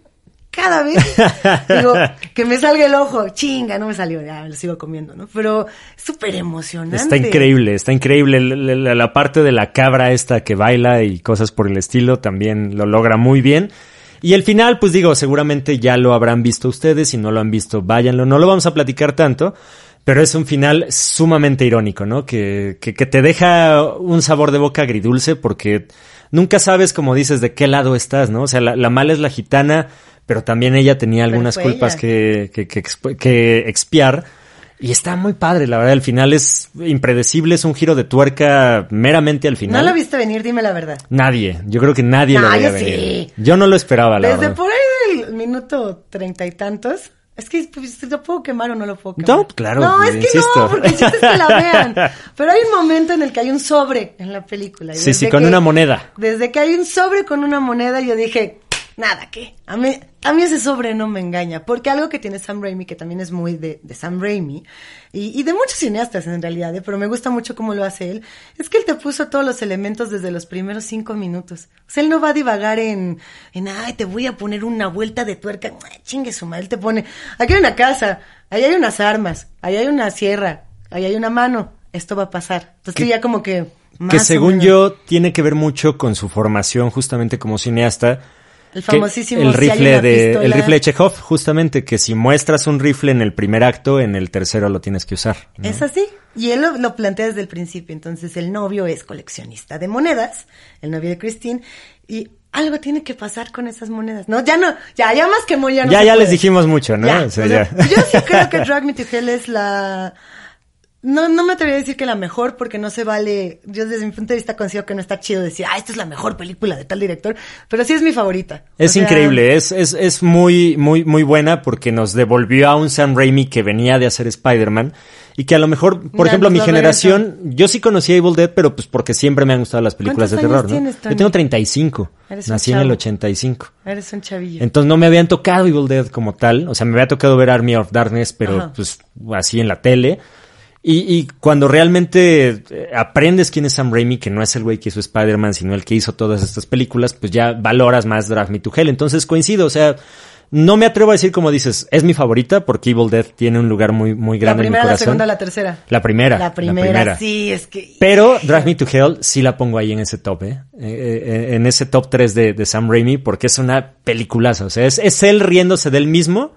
cada vez digo, que me salga el ojo. Chinga, no me salió, ya lo sigo comiendo, ¿no? Pero súper emocionante. Está increíble, está increíble. La, la- la parte de la cabra esta que baila y cosas por el estilo también lo logra muy bien. Y el final, pues digo, seguramente ya lo habrán visto ustedes. Si no lo han visto, váyanlo. No lo vamos a platicar tanto, pero es un final sumamente irónico, ¿no? Que, que, que te deja un sabor de boca agridulce porque nunca sabes, como dices, de qué lado estás, ¿no? O sea, la, la mala es la gitana, pero también ella tenía algunas culpas que, que, que, exp- que expiar. Y está muy padre, la verdad. El final es impredecible, es un giro de tuerca meramente al ¿No final. lo viste venir? Dime la verdad. Nadie, yo creo que nadie No, lo veía yo sí. venir. Yo no lo esperaba, la Desde verdad. por ahí del minuto treinta y tantos. Es que pues, ¿lo puedo quemar o no lo puedo quemar? No, claro, No, es que insisto. no, porque el chiste es que la vean. Pero hay un momento en el que hay un sobre en la película. y Sí, sí, con que- una moneda. Desde que hay un sobre con una moneda, yo dije, nada, ¿qué? A mí, a mí ese sobre no me engaña. Porque algo que tiene Sam Raimi, que también es muy de, de Sam Raimi, y, y de muchos cineastas en realidad, ¿eh? pero me gusta mucho cómo lo hace él, es que él te puso todos los elementos desde los primeros cinco minutos. O sea, él no va a divagar en, en ay, te voy a poner una vuelta de tuerca, Ay, chingue su madre, él te pone, aquí hay una casa, ahí hay unas armas, ahí hay una sierra, ahí hay una mano, esto va a pasar. Entonces ¿Qué- tú ya como que... que Más según yo tiene que ver mucho con su formación justamente como cineasta. El famosísimo el rifle de pistola- el rifle de Chekhov, justamente que si muestras un rifle en el primer acto, en el tercero lo tienes que usar. ¿no? Es así. Y él lo, lo plantea desde el principio. Entonces, el novio es coleccionista de monedas, el novio de Christine, y algo tiene que pasar con esas monedas. No, ya no, ya, ya más que muy ya no ya les dijimos mucho, ¿no? Ya, O sea, o sea, ya. Yo sí creo que Drag Me to Hell es la... No, no me atrevería a decir que la mejor porque no se vale. Yo desde mi punto de vista considero que no está chido decir, ah, esta es la mejor película de tal director, pero sí es mi favorita. Es O sea, increíble, es, es, es muy, muy, muy buena porque nos devolvió a un Sam Raimi que venía de hacer Spider-Man y que a lo mejor, por Ya, ejemplo, nos mi generación, yo sí conocí a Evil Dead, pero pues porque siempre me han gustado las películas de ¿Cuántos terror, ¿no? Tony? Yo tengo 35, Eres un nací en el chavo. 85. Eres un chavillo. Entonces no me habían tocado Evil Dead como tal, o sea, me había tocado ver Army of Darkness, pero Ajá. pues así en la tele. Y, y cuando realmente eh, aprendes quién es Sam Raimi, que no es el güey que hizo Spider-Man, sino el que hizo todas estas películas, pues ya valoras más Drag Me to Hell. Entonces coincido, o sea, no me atrevo a decir como dices, es mi favorita porque Evil Dead tiene un lugar muy, muy la grande en mi primera, la corazón. segunda, la tercera. La primera. La primera, sí, es que... Pero Drag Me to Hell sí la pongo ahí en ese top, ¿eh? Eh, eh, en ese top 3 de, de Sam Raimi porque es una peliculaza. O sea, es, es él riéndose del mismo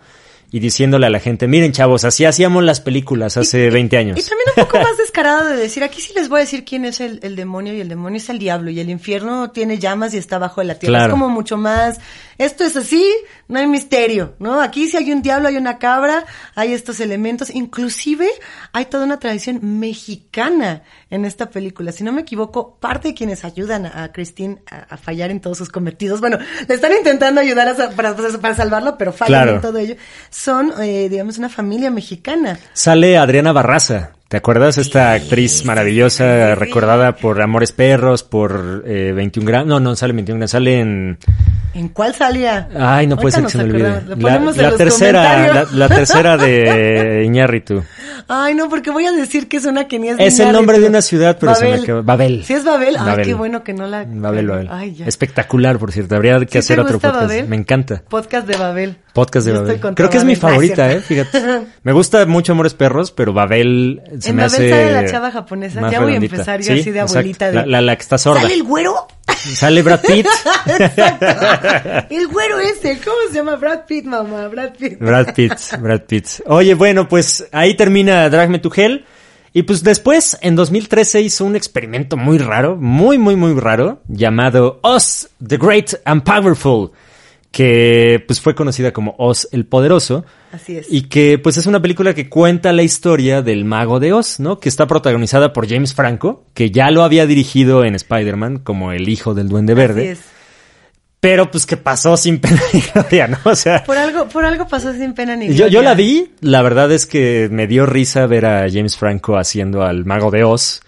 y diciéndole a la gente, miren chavos, así hacíamos las películas hace 20 años. Y también un poco más descarado de decir, aquí sí les voy a decir quién es el, el demonio y el demonio es el diablo y el infierno tiene llamas y está bajo de la tierra. Claro. Es como mucho más, esto es así, no hay misterio, ¿no? Aquí si hay un diablo, hay una cabra, hay estos elementos, inclusive hay toda una tradición mexicana en esta película. Si no me equivoco, parte de quienes ayudan a, Christine a, a fallar en todos sus cometidos, bueno, le están intentando ayudar a para, para salvarlo, pero fallan Claro. en todo ello, son, eh, digamos, una familia mexicana. Sale Adriana Barraza. ¿Te acuerdas? Esta actriz maravillosa, recordada por Amores Perros, por eh, 21 gramos. No, no sale 21 gramos, sale en... ¿En cuál salía? Ay, no puede ser que se me olvide. La, tercera, la, tercera de Iñárritu. Ay, no, porque voy a decir que es una que ni es Es el nombre de una ciudad, pero se me Babel. quedó- Babel. ¿Sí es Babel? Ay, Babel. qué bueno que no la... Babel, Babel. Ay, ya. Espectacular, por cierto. Habría que ¿Sí te hacer otro podcast. Babel? Me encanta. Podcast de Babel. Podcast de Yo Babel. Creo que es mi Babel. Favorita, eh, es fíjate. Me gusta mucho Amores Perros, pero Babel se En me Babel hace. sale la chava japonesa. Ya voy a redondita. empezar yo Sí, así de abuelita de- La, la, la que está sorda. ¿Sale el güero? Sale Brad Pitt. Exacto. El güero ese. ¿Cómo se llama? Brad Pitt, mamá. Brad Pitt. Brad Pitt, Brad Pitt. Oye, bueno, pues ahí termina Drag Me to Hell. Y pues después, en 2013, hizo un experimento muy raro, muy, muy, muy raro, llamado Oz, the Great and Powerful, que pues fue conocida como Oz el Poderoso. Así es. Y que pues es una película que cuenta la historia del mago de Oz, ¿no? Que está protagonizada por James Franco, que ya lo había dirigido en Spider-Man como el hijo del Duende Verde. Así es. Pero pues que pasó sin pena ni gloria, ¿no? O sea, Por algo, por algo pasó sin pena ni yo, yo gloria. la vi, la verdad es que me dio risa ver a James Franco haciendo al mago de Oz.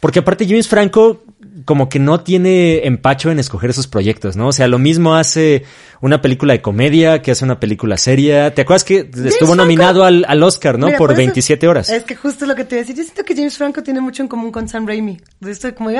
Porque aparte James Franco como que no tiene empacho en escoger esos proyectos, ¿no? O sea, lo mismo hace una película de comedia que hace una película seria. ¿Te acuerdas que estuvo nominado al, al Oscar, ¿no? Mira, por eso- 27 horas. Es que justo lo que te iba a decir. Yo siento que James Franco tiene mucho en común con Sam Raimi. De esto de como, ay,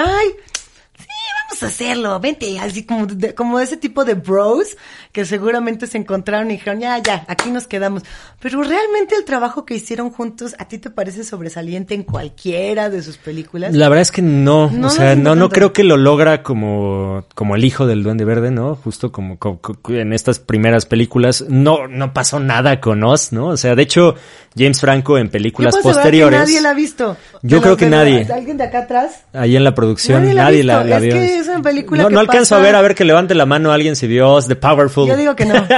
sí, vamos a hacerlo, vente. Así como, de, como ese tipo de bros que seguramente se encontraron y dijeron, ya, ya, aquí nos quedamos. Pero realmente el trabajo que hicieron juntos, ¿a ti te parece sobresaliente en cualquiera de sus películas? La verdad es que no, No o sea, no, no creo que lo logra como, como el hijo del Duende Verde, ¿no? Justo como, co- co- en estas primeras películas. No, no pasó nada con Oz, ¿no? O sea, de hecho, James Franco en Yo películas puedo asegurar posteriores. Que nadie la ha visto. Yo creo que nadie. ¿Alguien de acá atrás? Ahí en la producción, Nadie la nadie la, visto. la Es vio. que es una película no, que no alcanzo a ver, a ver que levante la mano alguien si vio Oz, The Powerful. Yo digo que no.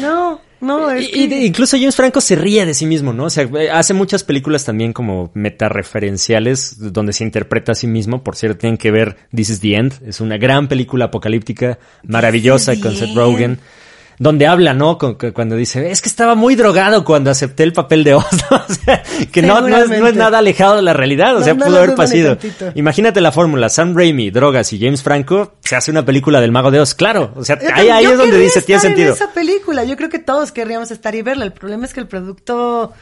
No, no, es que... incluso James Franco se ríe de sí mismo, ¿no? O sea, eh, hace muchas películas también como metareferenciales donde se interpreta a sí mismo. Por cierto, tienen que ver This is the End. Es una gran película apocalíptica, maravillosa con Seth End. Donde habla, ¿no? Cuando dice, es que estaba muy drogado cuando acepté el papel de Oz. O sea, que no, no, es, no es Seguramente. nada alejado de la realidad. O No, sea, pudo haber pasado. Imagínate la fórmula. Sam Raimi, drogas y James Franco. Se hace una película del mago de Oz. Claro. O sea, Yo ahí, es donde dice, tiene sentido. En esa película, yo creo que todos querríamos estar y verla. El problema es que el producto,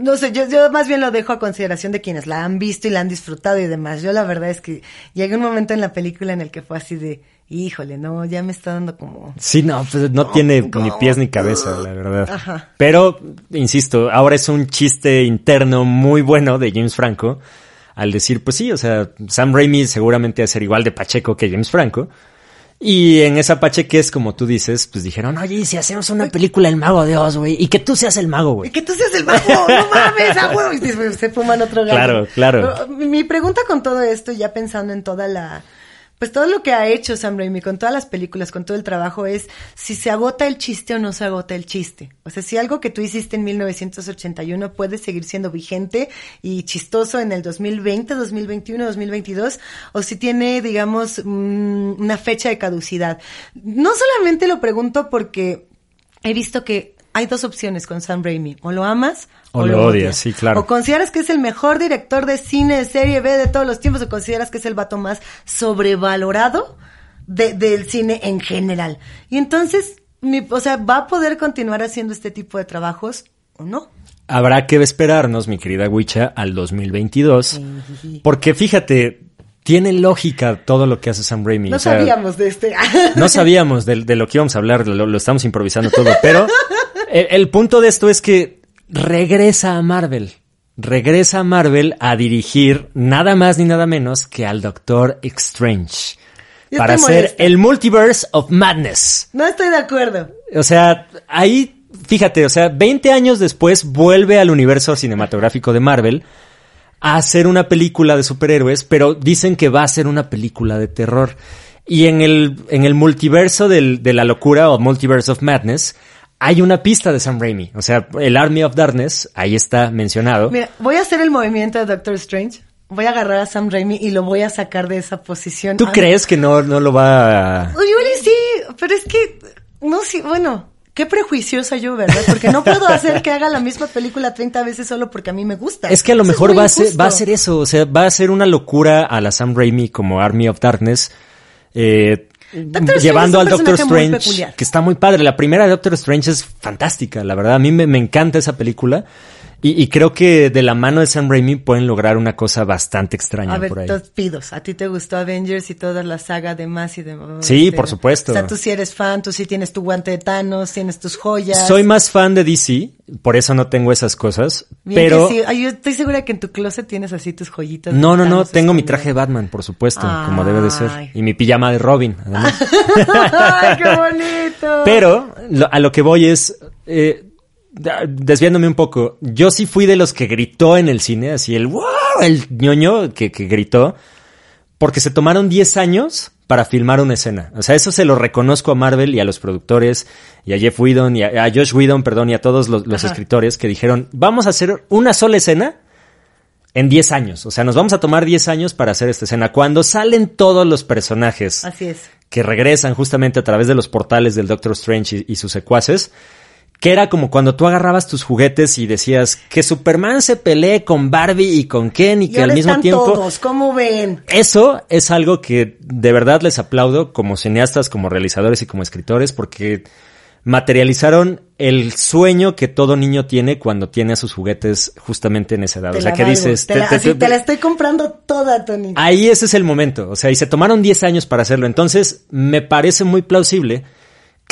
no sé, yo, yo más bien lo dejo a consideración de quienes la han visto y la han disfrutado y demás. Yo la verdad es que llegué a un momento en la película en el que fue así de, híjole, no, ya me está dando como. Sí, no, pues no tiene como- ni pies ni cabeza, la verdad. Ajá. Pero, insisto, ahora es un chiste interno muy bueno de James Franco al decir, pues sí, o sea, Sam Raimi seguramente va a ser igual de Pacheco que James Franco. Y en esa es como tú dices, pues dijeron, oye, ¿y si hacemos una película El Mago de Oz, güey, y que tú seas el mago, güey. Y que tú seas el mago, no mames, ah, güey. Se fuman otro gallo. Claro, claro. mi pregunta con todo esto, ya pensando en toda la pues todo lo que ha hecho Sam Raimi con todas las películas, con todo el trabajo, es si se agota el chiste o no se agota el chiste. O sea, si algo que tú hiciste en 1981 puede seguir siendo vigente y chistoso en el 2020, 2021, 2022, o si tiene, digamos, mm, una fecha de caducidad. No solamente lo pregunto porque he visto que hay dos opciones con Sam Raimi. O lo amas o, lo odias. Sí, claro. O consideras que es el mejor director de cine, de serie B de todos los tiempos, o consideras que es el vato más sobrevalorado del cine en general. Y entonces, mi, o sea, ¿va a poder continuar haciendo este tipo de trabajos o no? Habrá que esperarnos, mi querida Wicha, al 2022. Porque fíjate, tiene lógica todo lo que hace Sam Raimi. No sabíamos de este. no sabíamos de, lo que íbamos a hablar, lo, estamos improvisando todo, pero el, punto de esto es que regresa a Marvel. Regresa a Marvel a dirigir nada más ni nada menos que al Doctor Strange. para hacer el Multiverse of Madness. No estoy de acuerdo. O sea, ahí, fíjate, o sea, 20 años después vuelve al universo cinematográfico de Marvel a hacer una película de superhéroes, pero dicen que va a ser una película de terror. Y en el, en el multiverso del, de la locura o Multiverse of Madness, hay una pista de Sam Raimi. O sea, el Army of Darkness, ahí está mencionado. Mira, voy a hacer el movimiento de Doctor Strange. Voy a agarrar a Sam Raimi y lo voy a sacar de esa posición. ¿Tú crees que no, no lo va a...? sí, pero es que... No, sí, bueno, Qué prejuiciosa yo, ¿verdad? Porque no puedo hacer que haga la misma película 30 veces solo porque a mí me gusta. Es que a lo mejor va a, ser, va a ser eso, o sea, va a ser una locura a la Sam Raimi como Army of Darkness. Eh, llevando al Doctor Strange, que está muy padre. La primera de Doctor Strange es fantástica, la verdad. A mí me, me encanta esa película. Y, creo que de la mano de Sam Raimi pueden lograr una cosa bastante extraña a ver, por ahí. pidos. ¿A ti te gustó Avengers y toda la saga de más y de Sí, por supuesto. O sea, tú sí eres fan, tú sí tienes tu guante de Thanos, tienes tus joyas. Soy más fan de DC, por eso no tengo esas cosas. pero sí. yo estoy segura que en tu closet tienes así tus joyitas. No, no, no, tengo mi traje de Batman, por supuesto, como debe de ser. Y mi pijama de Robin, además. ¡Ay, qué bonito! Pero a lo que voy es. Eh, desviándome un poco, yo sí fui de los que gritó en el cine, así el wow, el ñoño que, que gritó, porque se tomaron 10 años para filmar una escena. O sea, eso se lo reconozco a Marvel y a los productores, y a Jeff Whedon, y a, Josh Whedon, perdón, y a todos los, escritores que dijeron, vamos a hacer una sola escena en 10 años. O sea, nos vamos a tomar 10 años para hacer esta escena. Cuando salen todos los personajes Así es. que regresan justamente a través de los portales del Doctor Strange y sus secuaces, que era como cuando tú agarrabas tus juguetes y decías que Superman se pelee con Barbie y con Ken y, que al mismo tiempo todos, ¿cómo ven? Eso es algo que de verdad les aplaudo como cineastas, como realizadores y como escritores porque materializaron el sueño que todo niño tiene cuando tiene a sus juguetes justamente en esa edad. o sea, que dices... Te, la, estoy comprando toda, Tony. Ahí ese es el momento. O sea, y se tomaron 10 años para hacerlo. Entonces, me parece muy plausible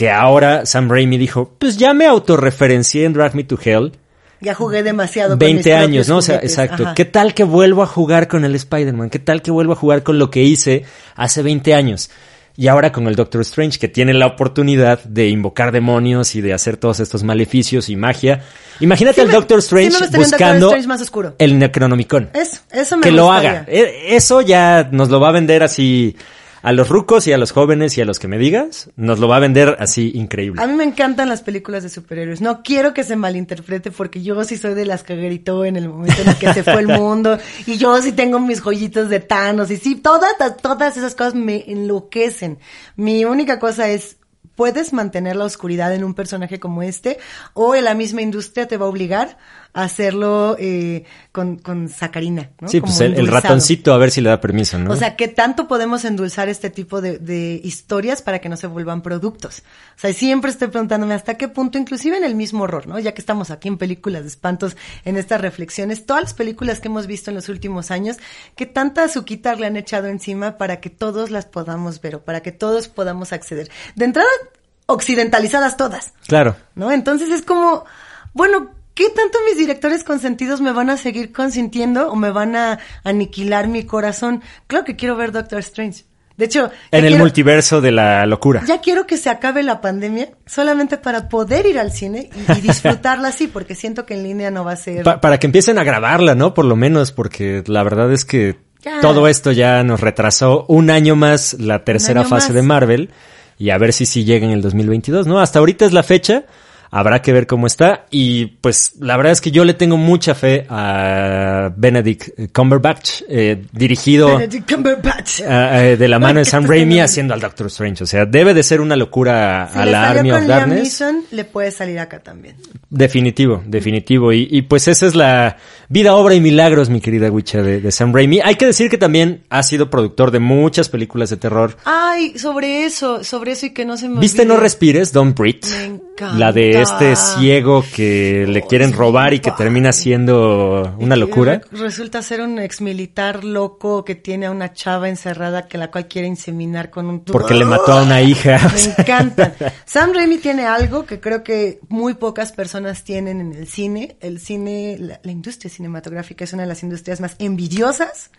que ahora Sam Raimi dijo, pues ya me autorreferencié en Drag Me to Hell. Ya jugué demasiado. 20 años, ¿no? O sea, exacto. ¿Qué tal que vuelvo a jugar con el Spider-Man? ¿Qué tal que vuelvo a jugar con lo que hice hace 20 años? Y ahora con el Doctor Strange, que tiene la oportunidad de invocar demonios y de hacer todos estos maleficios y magia. Imagínate al Doctor Strange buscando el Necronomicon. Eso, eso me Que lo haga. E, eso ya nos lo va a vender así a los rucos y a los jóvenes y a los que me digas, nos lo va a vender así increíble. A mí me encantan las películas de superhéroes. No quiero que se malinterprete porque yo sí soy de las que gritó en el momento en el que se fue el mundo y yo sí tengo mis joyitos de Thanos y sí, todas, todas esas cosas me enloquecen. Mi única cosa es puedes mantener la oscuridad en un personaje como este o en la misma industria te va a obligar hacerlo eh, con, con sacarina. ¿no? Sí, pues el, ratoncito a ver si le da permiso, ¿no? O sea, ¿qué tanto podemos endulzar este tipo de, de historias para que no se vuelvan productos? O sea, siempre estoy preguntándome hasta qué punto, inclusive en el mismo horror, ¿no? Ya que estamos aquí en películas de espantos, en estas reflexiones, todas las películas que hemos visto en los últimos años, ¿qué tanta azuquitar le han echado encima para que todos las podamos ver o para que todos podamos acceder? De entrada, occidentalizadas todas. Claro. ¿No? Entonces es como, bueno, ¿qué tanto mis directores consentidos me van a seguir consintiendo o me van a aniquilar mi corazón? Claro que quiero ver Doctor Strange. De hecho, en el multiverso de la locura. Ya quiero que se acabe la pandemia solamente para poder ir al cine y, disfrutarla así, porque siento que en línea no va a ser. para que empiecen a grabarla, ¿no? Por lo menos, porque la verdad es que todo esto ya nos retrasó un año más la tercera fase de Marvel y a ver si sí llega en el 2022, ¿no? Hasta ahorita es la fecha. Habrá que ver cómo está. Y pues la verdad es que yo le tengo mucha fe a Benedict Cumberbatch, eh, dirigido Benedict Cumberbatch. Eh, de la mano de Sam Raimi haciendo al Doctor Strange. O sea, debe de ser una locura a la Army of Darkness. le puede salir acá también. Definitivo, definitivo. Y, y, pues esa es la vida, obra y milagros, mi querida Wicha, de, de, Sam Raimi. Hay que decir que también ha sido productor de muchas películas de terror. Ay, sobre eso, sobre eso y que no se me ¿Viste No Respires, Don't Breathe? Me encanta. La de este ciego que le quieren robar y que termina siendo una locura. Resulta ser un ex militar loco que tiene a una chava encerrada que la cual quiere inseminar con un tubo. Porque le mató a una hija. Me encanta. Sam Raimi tiene algo que creo que muy pocas personas tienen en el cine. El cine, la, industria cinematográfica es una de las industrias más envidiosas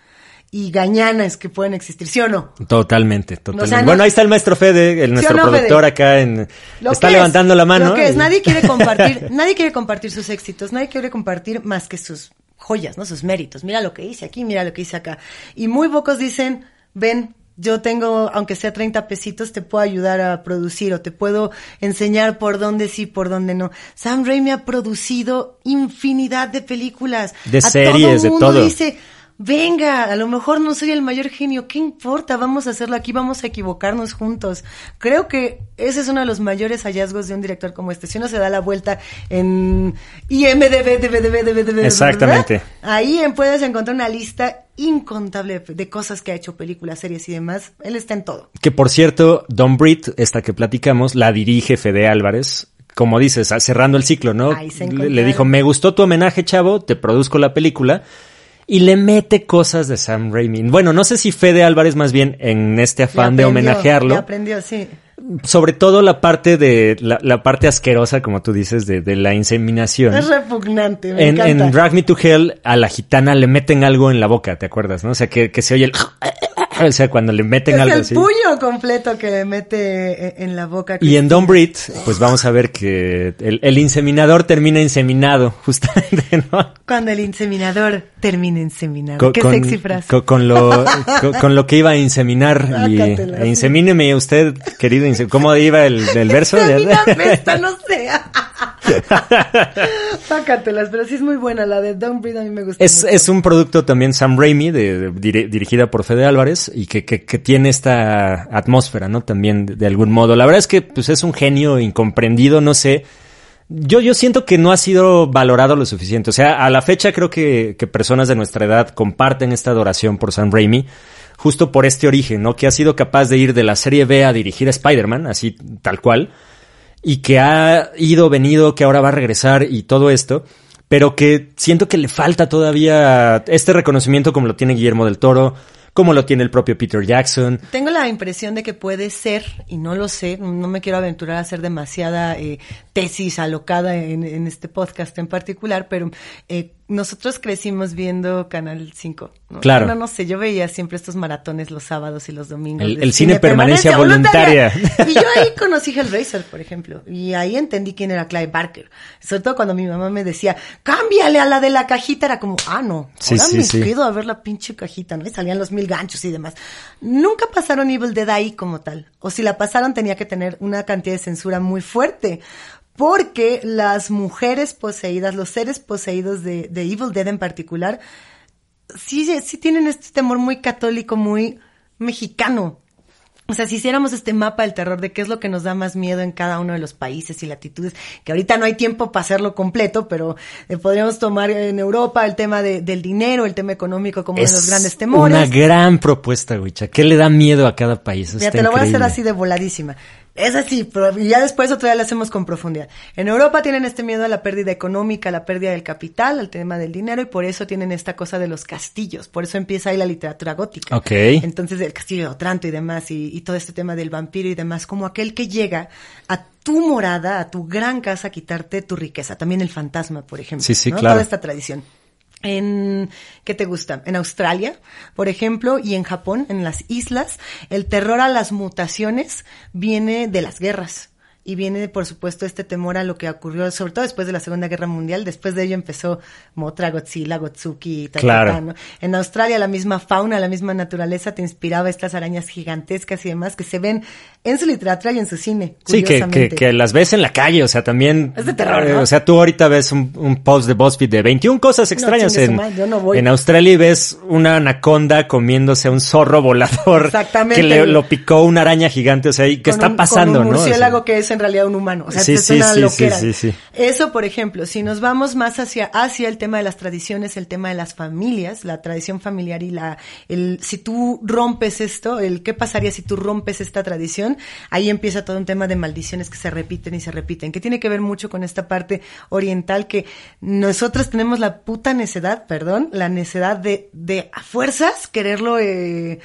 y gañanas que pueden existir, ¿sí o no? Totalmente, totalmente. bueno, ahí está el maestro Fede, el nuestro productor acá en está levantando la mano. Lo que es, nadie quiere compartir, nadie quiere compartir sus éxitos, nadie quiere compartir más que sus joyas, ¿no? Sus méritos. Mira lo que hice aquí, mira lo que hice acá. Y muy pocos dicen, ven, yo tengo, aunque sea 30 pesitos, te puedo ayudar a producir o te puedo enseñar por dónde sí, por dónde no. Sam Raimi ha producido infinidad de películas. De series, de todo. Dice, venga, a lo mejor no soy el mayor genio, ¿qué importa? Vamos a hacerlo aquí, vamos a equivocarnos juntos. Creo que ese es uno de los mayores hallazgos de un director como este. Si uno se da la vuelta en IMDB, DB, DB, Exactamente. Ahí puedes encontrar una lista incontable de cosas que ha hecho, películas, series y demás. Él está en todo. Que por cierto, Don Britt, esta que platicamos, la dirige Fede Álvarez, como dices, cerrando el ciclo, ¿no? Le dijo, me gustó tu homenaje, chavo, te produzco la película y le mete cosas de Sam Raimi. Bueno, no sé si Fede Álvarez más bien en este afán de homenajearlo. aprendió, sí. Sobre todo la parte de la, parte asquerosa, como tú dices, de, la inseminación. Es repugnante, me en, en Drag Me to Hell a la gitana le meten algo en la boca, ¿te acuerdas? ¿No? O sea, que, que se oye el o sea, cuando le meten algo así. Es el puño completo que le mete eh, en la boca. Y en Don't Breathe, pues vamos a ver que el, inseminador termina inseminado, justamente, ¿no? Cuando el inseminador termina inseminado. Qué sexy frase. Con, lo, con, lo que iba a inseminar. y, e insemíneme usted, querido. ¿Cómo iba el, el verso? esta, no sé. Sácatelas, pero sí es muy buena. La de Don't Breathe a mí me gusta. Es, es un producto también Sam Raimi, de, dirigida por Fede Álvarez, y que, que, tiene esta atmósfera, ¿no? También de, algún modo. La verdad es que pues es un genio incomprendido, no sé. Yo, yo siento que no ha sido valorado lo suficiente. O sea, a la fecha creo que, que personas de nuestra edad comparten esta adoración por Sam Raimi justo por este origen, ¿no? Que ha sido capaz de ir de la serie B a dirigir a Spider-Man, así tal cual y que ha ido, venido, que ahora va a regresar y todo esto, pero que siento que le falta todavía este reconocimiento como lo tiene Guillermo del Toro, como lo tiene el propio Peter Jackson. Tengo la impresión de que puede ser, y no lo sé, no me quiero aventurar a hacer demasiada eh, tesis alocada en, este podcast en particular, pero eh, nosotros crecimos viendo Canal 5. Claro. No, no sé, yo veía siempre estos maratones los sábados y los domingos. El, cine, permanencia, voluntaria. Y yo ahí conocí Hellraiser, por ejemplo. Y ahí entendí quién era Clive Barker. Sobre todo cuando mi mamá me decía, cámbiale a la de la cajita. Era como, ah, no. Sí, ahora sí, me quedo a ver la pinche cajita, ¿no? Y salían los mil ganchos y demás. Nunca pasaron Evil Dead ahí como tal. O si la pasaron tenía que tener una cantidad de censura muy fuerte porque las mujeres poseídas, los seres poseídos de, Evil Dead en particular, sí, sí tienen este temor muy católico, muy mexicano. O sea, si hiciéramos este mapa del terror de qué es lo que nos da más miedo en cada uno de los países y latitudes, que ahorita no hay tiempo para hacerlo completo, pero eh, podríamos tomar en Europa el tema del dinero, el tema económico como uno de los grandes temores. Una gran propuesta, Wicha. ¿Qué le da miedo a cada país? Ya te lo voy a hacer así de voladísima. Es así, pero ya después otra vez lo hacemos con profundidad. En Europa tienen este miedo a la pérdida económica, a la pérdida del capital, al tema del dinero, y por eso tienen esta cosa de los castillos. Por eso empieza ahí la literatura gótica. Ok. Entonces el castillo de Otranto y demás, y, y todo este tema del vampiro y demás, como aquel que llega a tu morada, a tu gran casa, a quitarte tu riqueza. También el fantasma, por ejemplo. Sí, sí, ¿no? claro. Toda esta tradición. En, ¿qué te gusta? En Australia, por ejemplo, y en Japón, en las islas, el terror a las mutaciones viene de las guerras. Y viene, por supuesto, este temor a lo que ocurrió, sobre todo después de la Segunda Guerra Mundial. Después de ello empezó Motra, Godzilla, Gotsuki, ta, Claro. ta, ¿no? En Australia, la misma fauna, la misma naturaleza te inspiraba estas arañas gigantescas y demás que se ven en su literatura y en su cine. Sí, que, que, las ves en la calle, o sea, también... Es de terror, eh, ¿no? O sea, tú ahorita ves un, un post de BuzzFeed de 21 cosas extrañas su en, yo no voy. en Australia y ves una anaconda comiéndose a un zorro volador. Exactamente. Que le, lo picó una araña gigante, o sea, ¿y qué está un- pasando, con un no? O sea, murciélago que es en realidad un humano. O sea, Sí, te sí, suena sí, loquera. Eso, por ejemplo, si nos vamos más hacia, hacia el tema de las tradiciones, el tema de las familias, la tradición familiar y la, el, si tú rompes esto, el qué pasaría si tú rompes esta tradición, ahí empieza todo un tema de maldiciones que se repiten y se repiten, que tiene que ver mucho con esta parte oriental que nosotros tenemos la puta necedad, perdón, la necedad de, de a fuerzas quererlo, eh,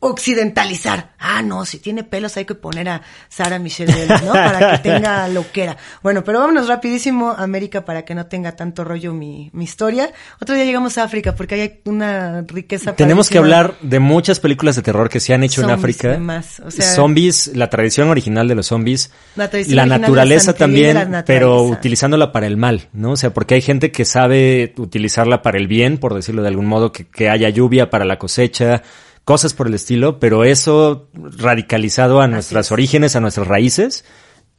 occidentalizar. Ah, no, si tiene pelos hay que poner a Sara Michelle Gellar, ¿no? Para que tenga loquera. Bueno, pero vámonos rapidísimo a América para que no tenga tanto rollo mi, mi historia. Otro día llegamos a África porque hay una riqueza. Tenemos que hablar de muchas películas de terror que se han hecho en África. demás, o sea- zombies, la tradición original de los zombies. La la naturaleza también, la pero naturaleza. utilizándola para el mal, ¿no? O sea, porque hay gente que sabe utilizarla para el bien, por decirlo de algún modo, que, que haya lluvia para la cosecha, cosas por el estilo, pero eso radicalizado a nuestras es. orígenes, a nuestras raíces,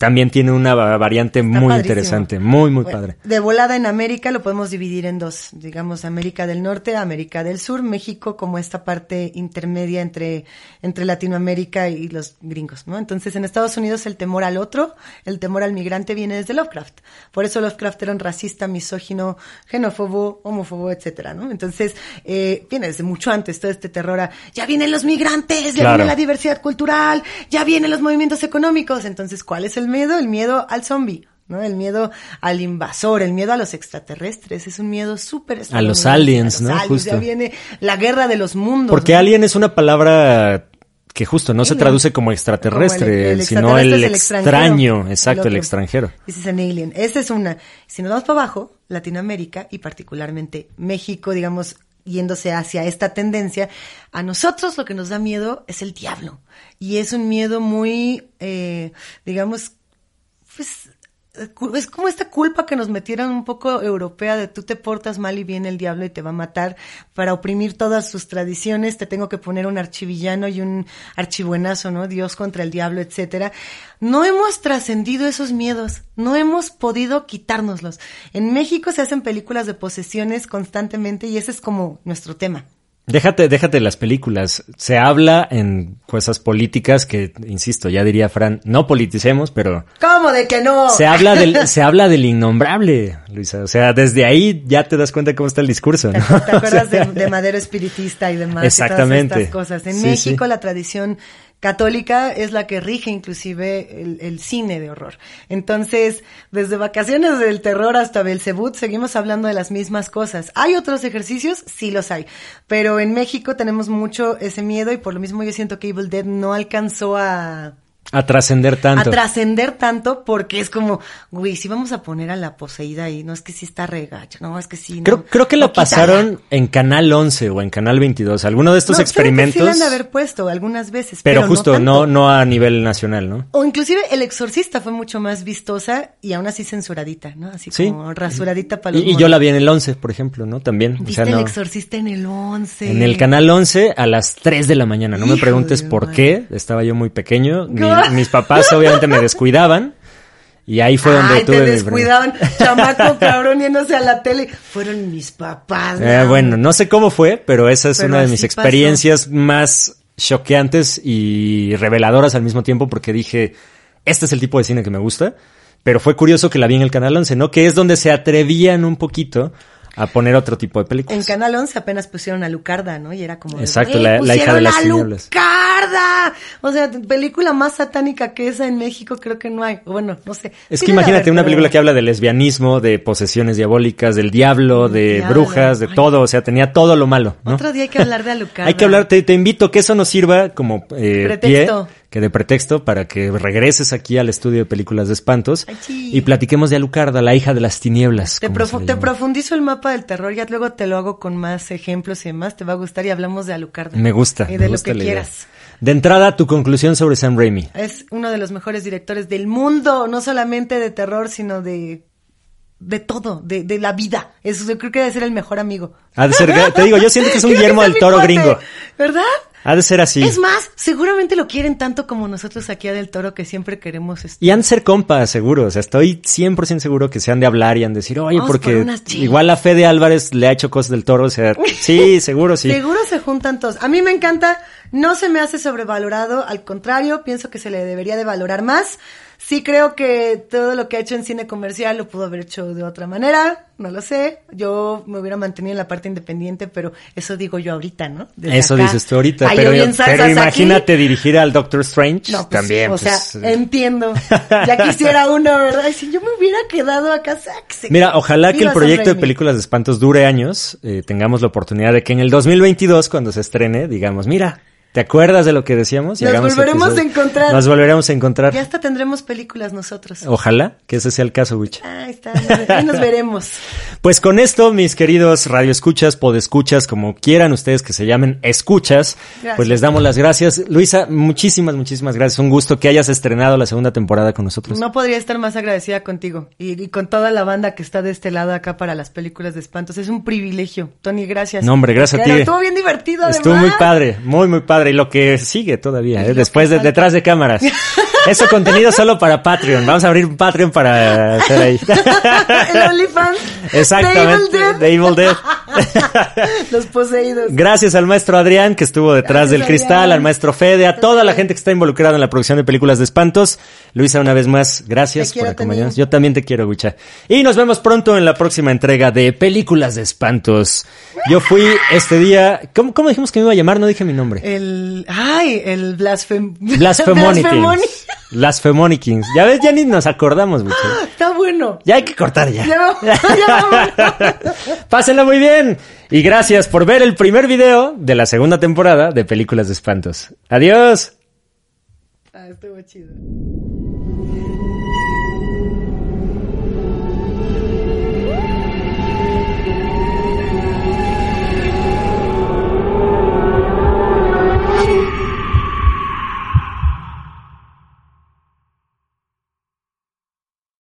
también tiene una va- variante Está muy padrísimo. interesante, muy, muy Bueno, padre. De volada en América lo podemos dividir en dos, digamos América del Norte, América del Sur, México como esta parte intermedia entre, entre Latinoamérica y los gringos, ¿no? Entonces en Estados Unidos el temor al otro, el temor al migrante viene desde Lovecraft. Por eso Lovecraft era un racista, misógino, xenófobo, homófobo, etcétera, ¿no? Entonces, eh, viene desde mucho antes todo este terror a, ya vienen los migrantes, ya Claro. viene la diversidad cultural, ya vienen los movimientos económicos. Entonces, ¿cuál es el miedo? El miedo al zombie. ¿no? El miedo al invasor, el miedo a los extraterrestres, es un miedo súper A los aliens, a los ¿no? aliens, Justo. Ya viene la guerra de los mundos. Porque ¿no? alien es una palabra que justo no se traduce como extraterrestre, Como el- el sino el, extraterrestre es el extraño, exacto, el extranjero. Ese es un alien. Esa es una. Si nos vamos para abajo, Latinoamérica y particularmente México, digamos, yéndose hacia esta tendencia, a nosotros lo que nos da miedo es el diablo. Y es un miedo muy, eh, digamos, pues es como esta culpa que nos metieron un poco europea de tú te portas mal y viene el diablo y te va a matar para oprimir todas sus tradiciones, te tengo que poner un archivillano y un archibuenazo, ¿no? Dios contra el diablo, etcétera. No hemos trascendido esos miedos, no hemos podido quitárnoslos. En México se hacen películas de posesiones constantemente y ese es como nuestro tema. Déjate, déjate las películas. Se habla en cosas políticas que, insisto, ya diría Fran, no politicemos, pero ¿Cómo de que no? se habla del, se habla del innombrable, Luisa. O sea, desde ahí ya te das cuenta cómo está el discurso, ¿Te, ¿no? te acuerdas O sea, de, de Madero espiritista y demás? y Exactamente. todas estas cosas. En Sí, México sí. la tradición católica es la que rige inclusive el, el cine de horror. Entonces, desde Vacaciones del Terror hasta Belzebut, seguimos hablando de las mismas cosas. ¿Hay otros ejercicios? Sí los hay. Pero en México tenemos mucho ese miedo y por lo mismo yo siento que Evil Dead no alcanzó a A trascender tanto. a trascender tanto porque es como, güey, si vamos a poner a la poseída ahí, no es que sí está regacho, no, es que sí. no, Creo, creo que no, la quítala. pasaron en Canal 11 o en Canal 22. Alguno de estos No, creo que experimentos. Sí la han de haber puesto algunas veces. pero, Pero, justo, no, no a nivel nacional, ¿no? O inclusive El Exorcista fue mucho más vistosa y aún así censuradita, ¿no? Así Sí. como rasuradita para los Y, y yo la vi en el 11, por ejemplo, ¿no? También. O ¿Viste sea. El Exorcista en el 11? En el canal 11 a las 3 de la mañana. No me preguntes por qué. Estaba yo muy pequeño. Mis papás obviamente me descuidaban. Y ahí fue donde Ay, tuve te mi descuidaban, chamaco cabrón yéndose a la tele. Fueron mis papás. Eh, ¿no? bueno, no sé cómo fue, pero esa es Pero una de mis pasó. experiencias más choqueantes y reveladoras al mismo tiempo porque dije, este es el tipo de cine que me gusta. Pero fue curioso que la vi en el canal 11, ¿no? Que es donde se atrevían un poquito a poner otro tipo de En películas. Canal 11 apenas pusieron a Lucarda, ¿no? Y era como... Exacto, "Güey, la- la hija de las a tinieblas". Lucarda! O sea, película más satánica que esa en México creo que no hay. Bueno, no sé. Es Sí que imagínate una película que habla de lesbianismo, de posesiones diabólicas, del diablo, de diablo. brujas, de Ay. todo, o sea, tenía todo lo malo, ¿no? Otro día hay que hablar de Alucarda. Hay que hablar, te, te invito que eso nos sirva como eh, pie, Pretexto. Que de pretexto para que regreses aquí al estudio de películas de espantos Ay, sí. y platiquemos de Alucarda, la hija de las tinieblas. Te, profu- profundizo el mapa del terror, ya luego te lo hago con más ejemplos y demás, te va a gustar y hablamos de Alucard. Me gusta. Y me de lo gusta que idea. quieras. De entrada, tu conclusión sobre Sam Raimi. Es uno de los mejores directores del mundo, no solamente de terror, sino de de todo, de, de la vida. Eso yo creo que debe ser el mejor amigo. Ha de ser, te digo, yo siento que es un Guillermo del Toro cuate, gringo. ¿Verdad? Ha de ser así. Es más, seguramente lo quieren tanto como nosotros aquí a Del Toro que siempre queremos este, Y han de ser compas, seguro. O sea, estoy 100% seguro que se han de hablar y han de decir, oye, Vamos porque por igual a Fede Álvarez le ha hecho cosas del toro. O sea, sí, seguro, sí. Seguro se juntan todos. A mí me encanta, no se me hace sobrevalorado, al contrario, pienso que se le debería de valorar más. Sí creo que todo lo que ha hecho en cine comercial lo pudo haber hecho de otra manera, no lo sé. Yo me hubiera mantenido en la parte independiente, pero eso digo yo ahorita, ¿no? Desde Eso acá. dices tú ahorita, Ay, pero, yo pero aquí. imagínate dirigir al Doctor Strange No, pues, también. O pues, sea, entiendo. Ya quisiera uno, ¿verdad? Ay, si yo me hubiera quedado acá, sáquese. Mira, ojalá que el proyecto de películas de espantos dure años, eh, tengamos la oportunidad de que en el 2022, cuando se estrene, digamos, mira, ¿te acuerdas de lo que decíamos? Y Nos volveremos a encontrar. Nos volveremos a encontrar. Ya hasta tendremos películas nosotros. Ojalá que ese sea el caso, Witch. Ahí está, ahí nos veremos. Pues con esto, mis queridos radioescuchas, podescuchas, como quieran ustedes que se llamen escuchas, Gracias. pues les damos las gracias. Luisa, muchísimas, muchísimas gracias. Un gusto que hayas estrenado la segunda temporada con nosotros. No podría estar más agradecida contigo y, y con toda la banda que está de este lado acá para las películas de espantos. Es un privilegio. Tony, gracias. No, hombre, gracias a ti. Estuvo bien divertido, Estuvo además. muy padre, muy, muy padre. Y lo que sigue todavía, ¿eh? después de detrás de cámaras. Eso contenido solo para Patreon. Vamos a abrir un Patreon para hacer ahí. El OnlyFans. Exactamente, de Evil Dead. de Evil Dead. Los poseídos. Gracias al maestro Adrián que estuvo detrás Gracias, del cristal, Adrián. al maestro Fede, a toda la gente que está involucrada en la producción de películas de espantos. Luisa, una vez más, gracias por acompañarnos. Yo también te quiero, Gucha. Y nos vemos pronto en la próxima entrega de Películas de Espantos. Yo fui este día, ¿cómo, cómo dijimos que me iba a llamar? No dije mi nombre. El, ay, el blasfem... Blasphemonics. Blasphemonics. Ya ves, ya ni nos acordamos, Gucha. Está bueno. Ya hay que cortar ya. Ya vamos, ya. Pásenla muy bien. Y gracias por ver el primer video de la segunda temporada de Películas de Espantos. Adiós. Ah, estuvo chido.